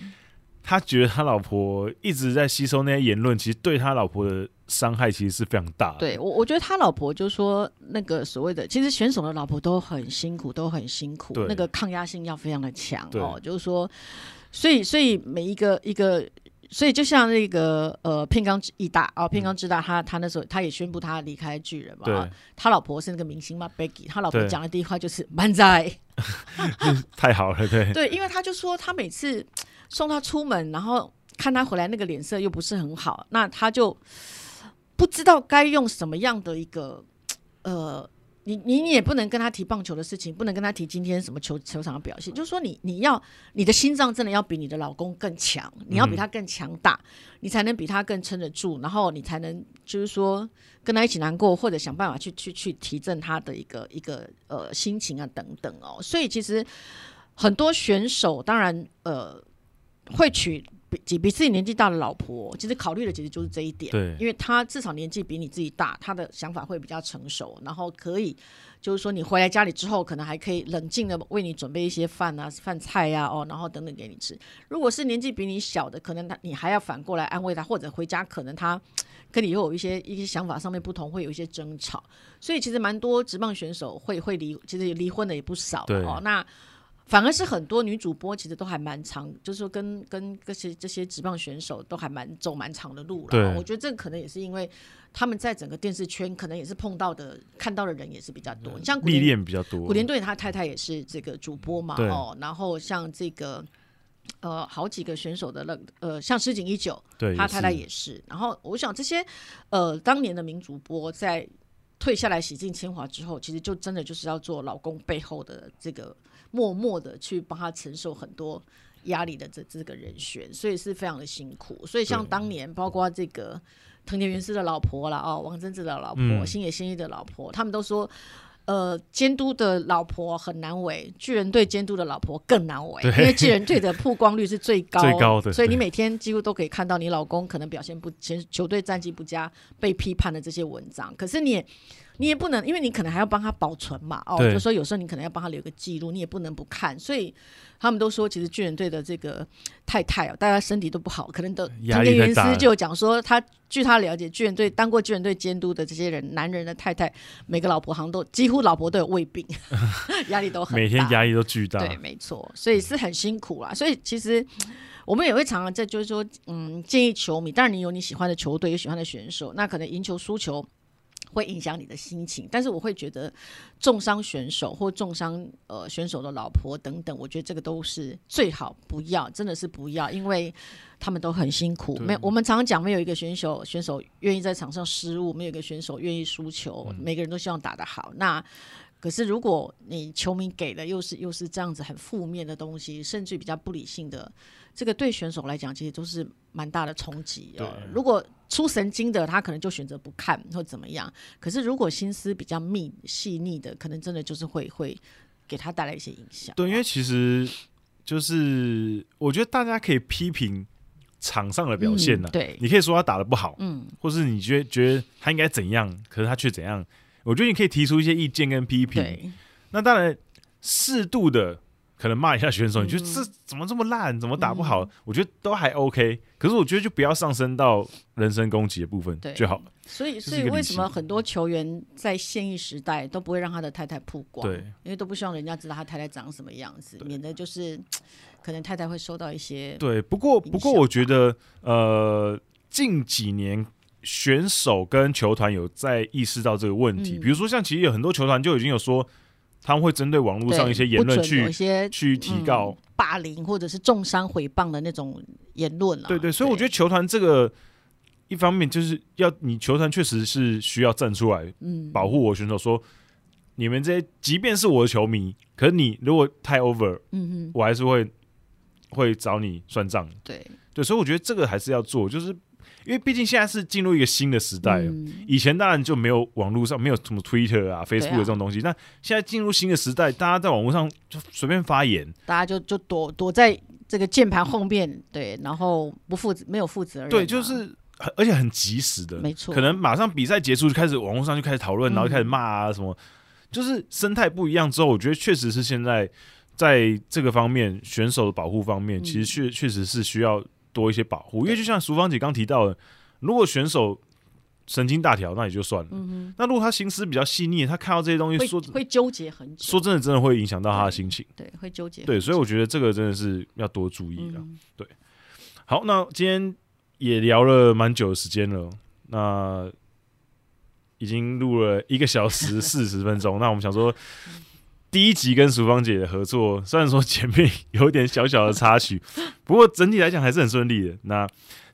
他觉得他老婆一直在吸收那些言论，其实对他老婆的伤害其实是非常大的。对我，我觉得他老婆就说那个所谓的，其实选手的老婆都很辛苦，都很辛苦，那个抗压性要非常的强哦。就是说，所以所以每一个一个。所以就像那个呃片冈一大哦，片冈之大，他他那时候他也宣布他离开巨人嘛，他老婆是那个明星嘛，Becky，他老婆讲的第一句话就是万歳，太好了，对。对，因为他就说他每次送他出门，然后看他回来那个脸色又不是很好，那他就不知道该用什么样的一个呃。你你你也不能跟他提棒球的事情，不能跟他提今天什么球球场的表现，就是说你你要你的心脏真的要比你的老公更强，你要比他更强大，嗯、你才能比他更撑得住，然后你才能就是说跟他一起难过，或者想办法去去去提振他的一个一个呃心情啊等等哦。所以其实很多选手当然呃会娶比比自己年纪大的老婆，其实考虑的其实就是这一点，对，因为他至少年纪比你自己大，他的想法会比较成熟，然后可以就是说你回来家里之后，可能还可以冷静的为你准备一些饭啊、饭菜呀、啊，哦，然后等等给你吃。如果是年纪比你小的，可能他你还要反过来安慰他，或者回家可能他跟你又有一些一些想法上面不同，会有一些争吵。所以其实蛮多职棒选手会会离，其实离婚的也不少哦。那反而是很多女主播其实都还蛮长，就是说跟跟这些这些职棒选手都还蛮走蛮长的路了。我觉得这个可能也是因为他们在整个电视圈可能也是碰到的看到的人也是比较多。你像历练比较多，古连队他太太也是这个主播嘛，哦，然后像这个呃好几个选手的那呃像石井一九，对，他太太也是。然后我想这些呃当年的名主播在退下来洗尽铅华之后，其实就真的就是要做老公背后的这个。默默的去帮他承受很多压力的这这个人选，所以是非常的辛苦。所以像当年，包括这个藤田元司的老婆啦，哦，王贞治的老婆，嗯、星野仙一的老婆，他们都说，呃，监督的老婆很难为，巨人队监督的老婆更难为，因为巨人队的曝光率是最 高，最高的，所以你每天几乎都可以看到你老公可能表现不，其实球队战绩不佳被批判的这些文章，可是你也。你也不能，因为你可能还要帮他保存嘛，哦，就说有时候你可能要帮他留个记录，你也不能不看。所以他们都说，其实巨人队的这个太太哦，大家身体都不好，可能都藤田元司就讲说，他据他了解，巨人队当过巨人队监督的这些人，男人的太太，每个老婆好像都几乎老婆都有胃病，压力都很大，每天压力都巨大。对，没错，所以是很辛苦啦。所以其实我们也会常常在就是说，嗯，建议球迷，当然你有你喜欢的球队，有喜欢的选手，那可能赢球输球。会影响你的心情，但是我会觉得重伤选手或重伤呃选手的老婆等等，我觉得这个都是最好不要，真的是不要，因为他们都很辛苦。没，我们常常讲，没有一个选手选手愿意在场上失误，没有一个选手愿意输球，嗯、每个人都希望打得好。那可是如果你球迷给的又是又是这样子很负面的东西，甚至比较不理性的。这个对选手来讲，其实都是蛮大的冲击啊。如果出神经的，他可能就选择不看或怎么样。可是如果心思比较密细腻的，可能真的就是会会给他带来一些影响。对，因为其实就是我觉得大家可以批评场上的表现呢、啊嗯。对，你可以说他打的不好，嗯，或是你觉得觉得他应该怎样，可是他却怎样。我觉得你可以提出一些意见跟批评。对，那当然适度的。可能骂一下选手，你觉得这怎么这么烂，怎么打不好？嗯、我觉得都还 OK，可是我觉得就不要上升到人身攻击的部分就好了。所以，所以为什么很多球员在现役时代都不会让他的太太曝光？对，因为都不希望人家知道他太太长什么样子，免得就是 可能太太会受到一些。对，不过不过我觉得呃，近几年选手跟球团有在意识到这个问题，嗯、比如说像其实有很多球团就已经有说。他们会针对网络上一些言论去去提告、嗯、霸凌或者是重伤诽谤的那种言论了。对对，所以我觉得球团这个一方面就是要你球团确实是需要站出来，嗯，保护我选手说，说你们这些即便是我的球迷，可是你如果太 over，嗯嗯，我还是会会找你算账。对对，所以我觉得这个还是要做，就是。因为毕竟现在是进入一个新的时代，嗯、以前当然就没有网络上没有什么 Twitter 啊、Facebook 这种东西。那、啊、现在进入新的时代，大家在网络上就随便发言，大家就就躲躲在这个键盘后面，对，然后不负责，没有负责任、啊，对，就是而且很及时的，没错，可能马上比赛结束就开始网络上就开始讨论，然后就开始骂啊什么，嗯、就是生态不一样之后，我觉得确实是现在在这个方面选手的保护方面，其实确确实是需要。多一些保护，因为就像淑芳姐刚提到的，如果选手神经大条，那也就算了。嗯、那如果他心思比较细腻，他看到这些东西说，说会纠结很久。说真的，真的会影响到他的心情。对，对会纠结。对，所以我觉得这个真的是要多注意的。嗯、对，好，那今天也聊了蛮久的时间了，那已经录了一个小时四十分钟。那我们想说。第一集跟淑芳姐的合作，虽然说前面有点小小的插曲，不过整体来讲还是很顺利的。那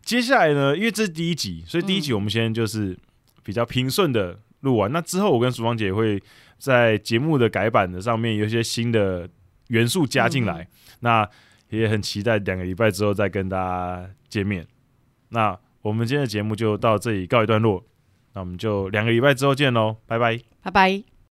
接下来呢，因为这是第一集，所以第一集我们先就是比较平顺的录完。那之后我跟淑芳姐会在节目的改版的上面有一些新的元素加进来。那也很期待两个礼拜之后再跟大家见面。那我们今天的节目就到这里告一段落。那我们就两个礼拜之后见喽，拜拜，拜拜。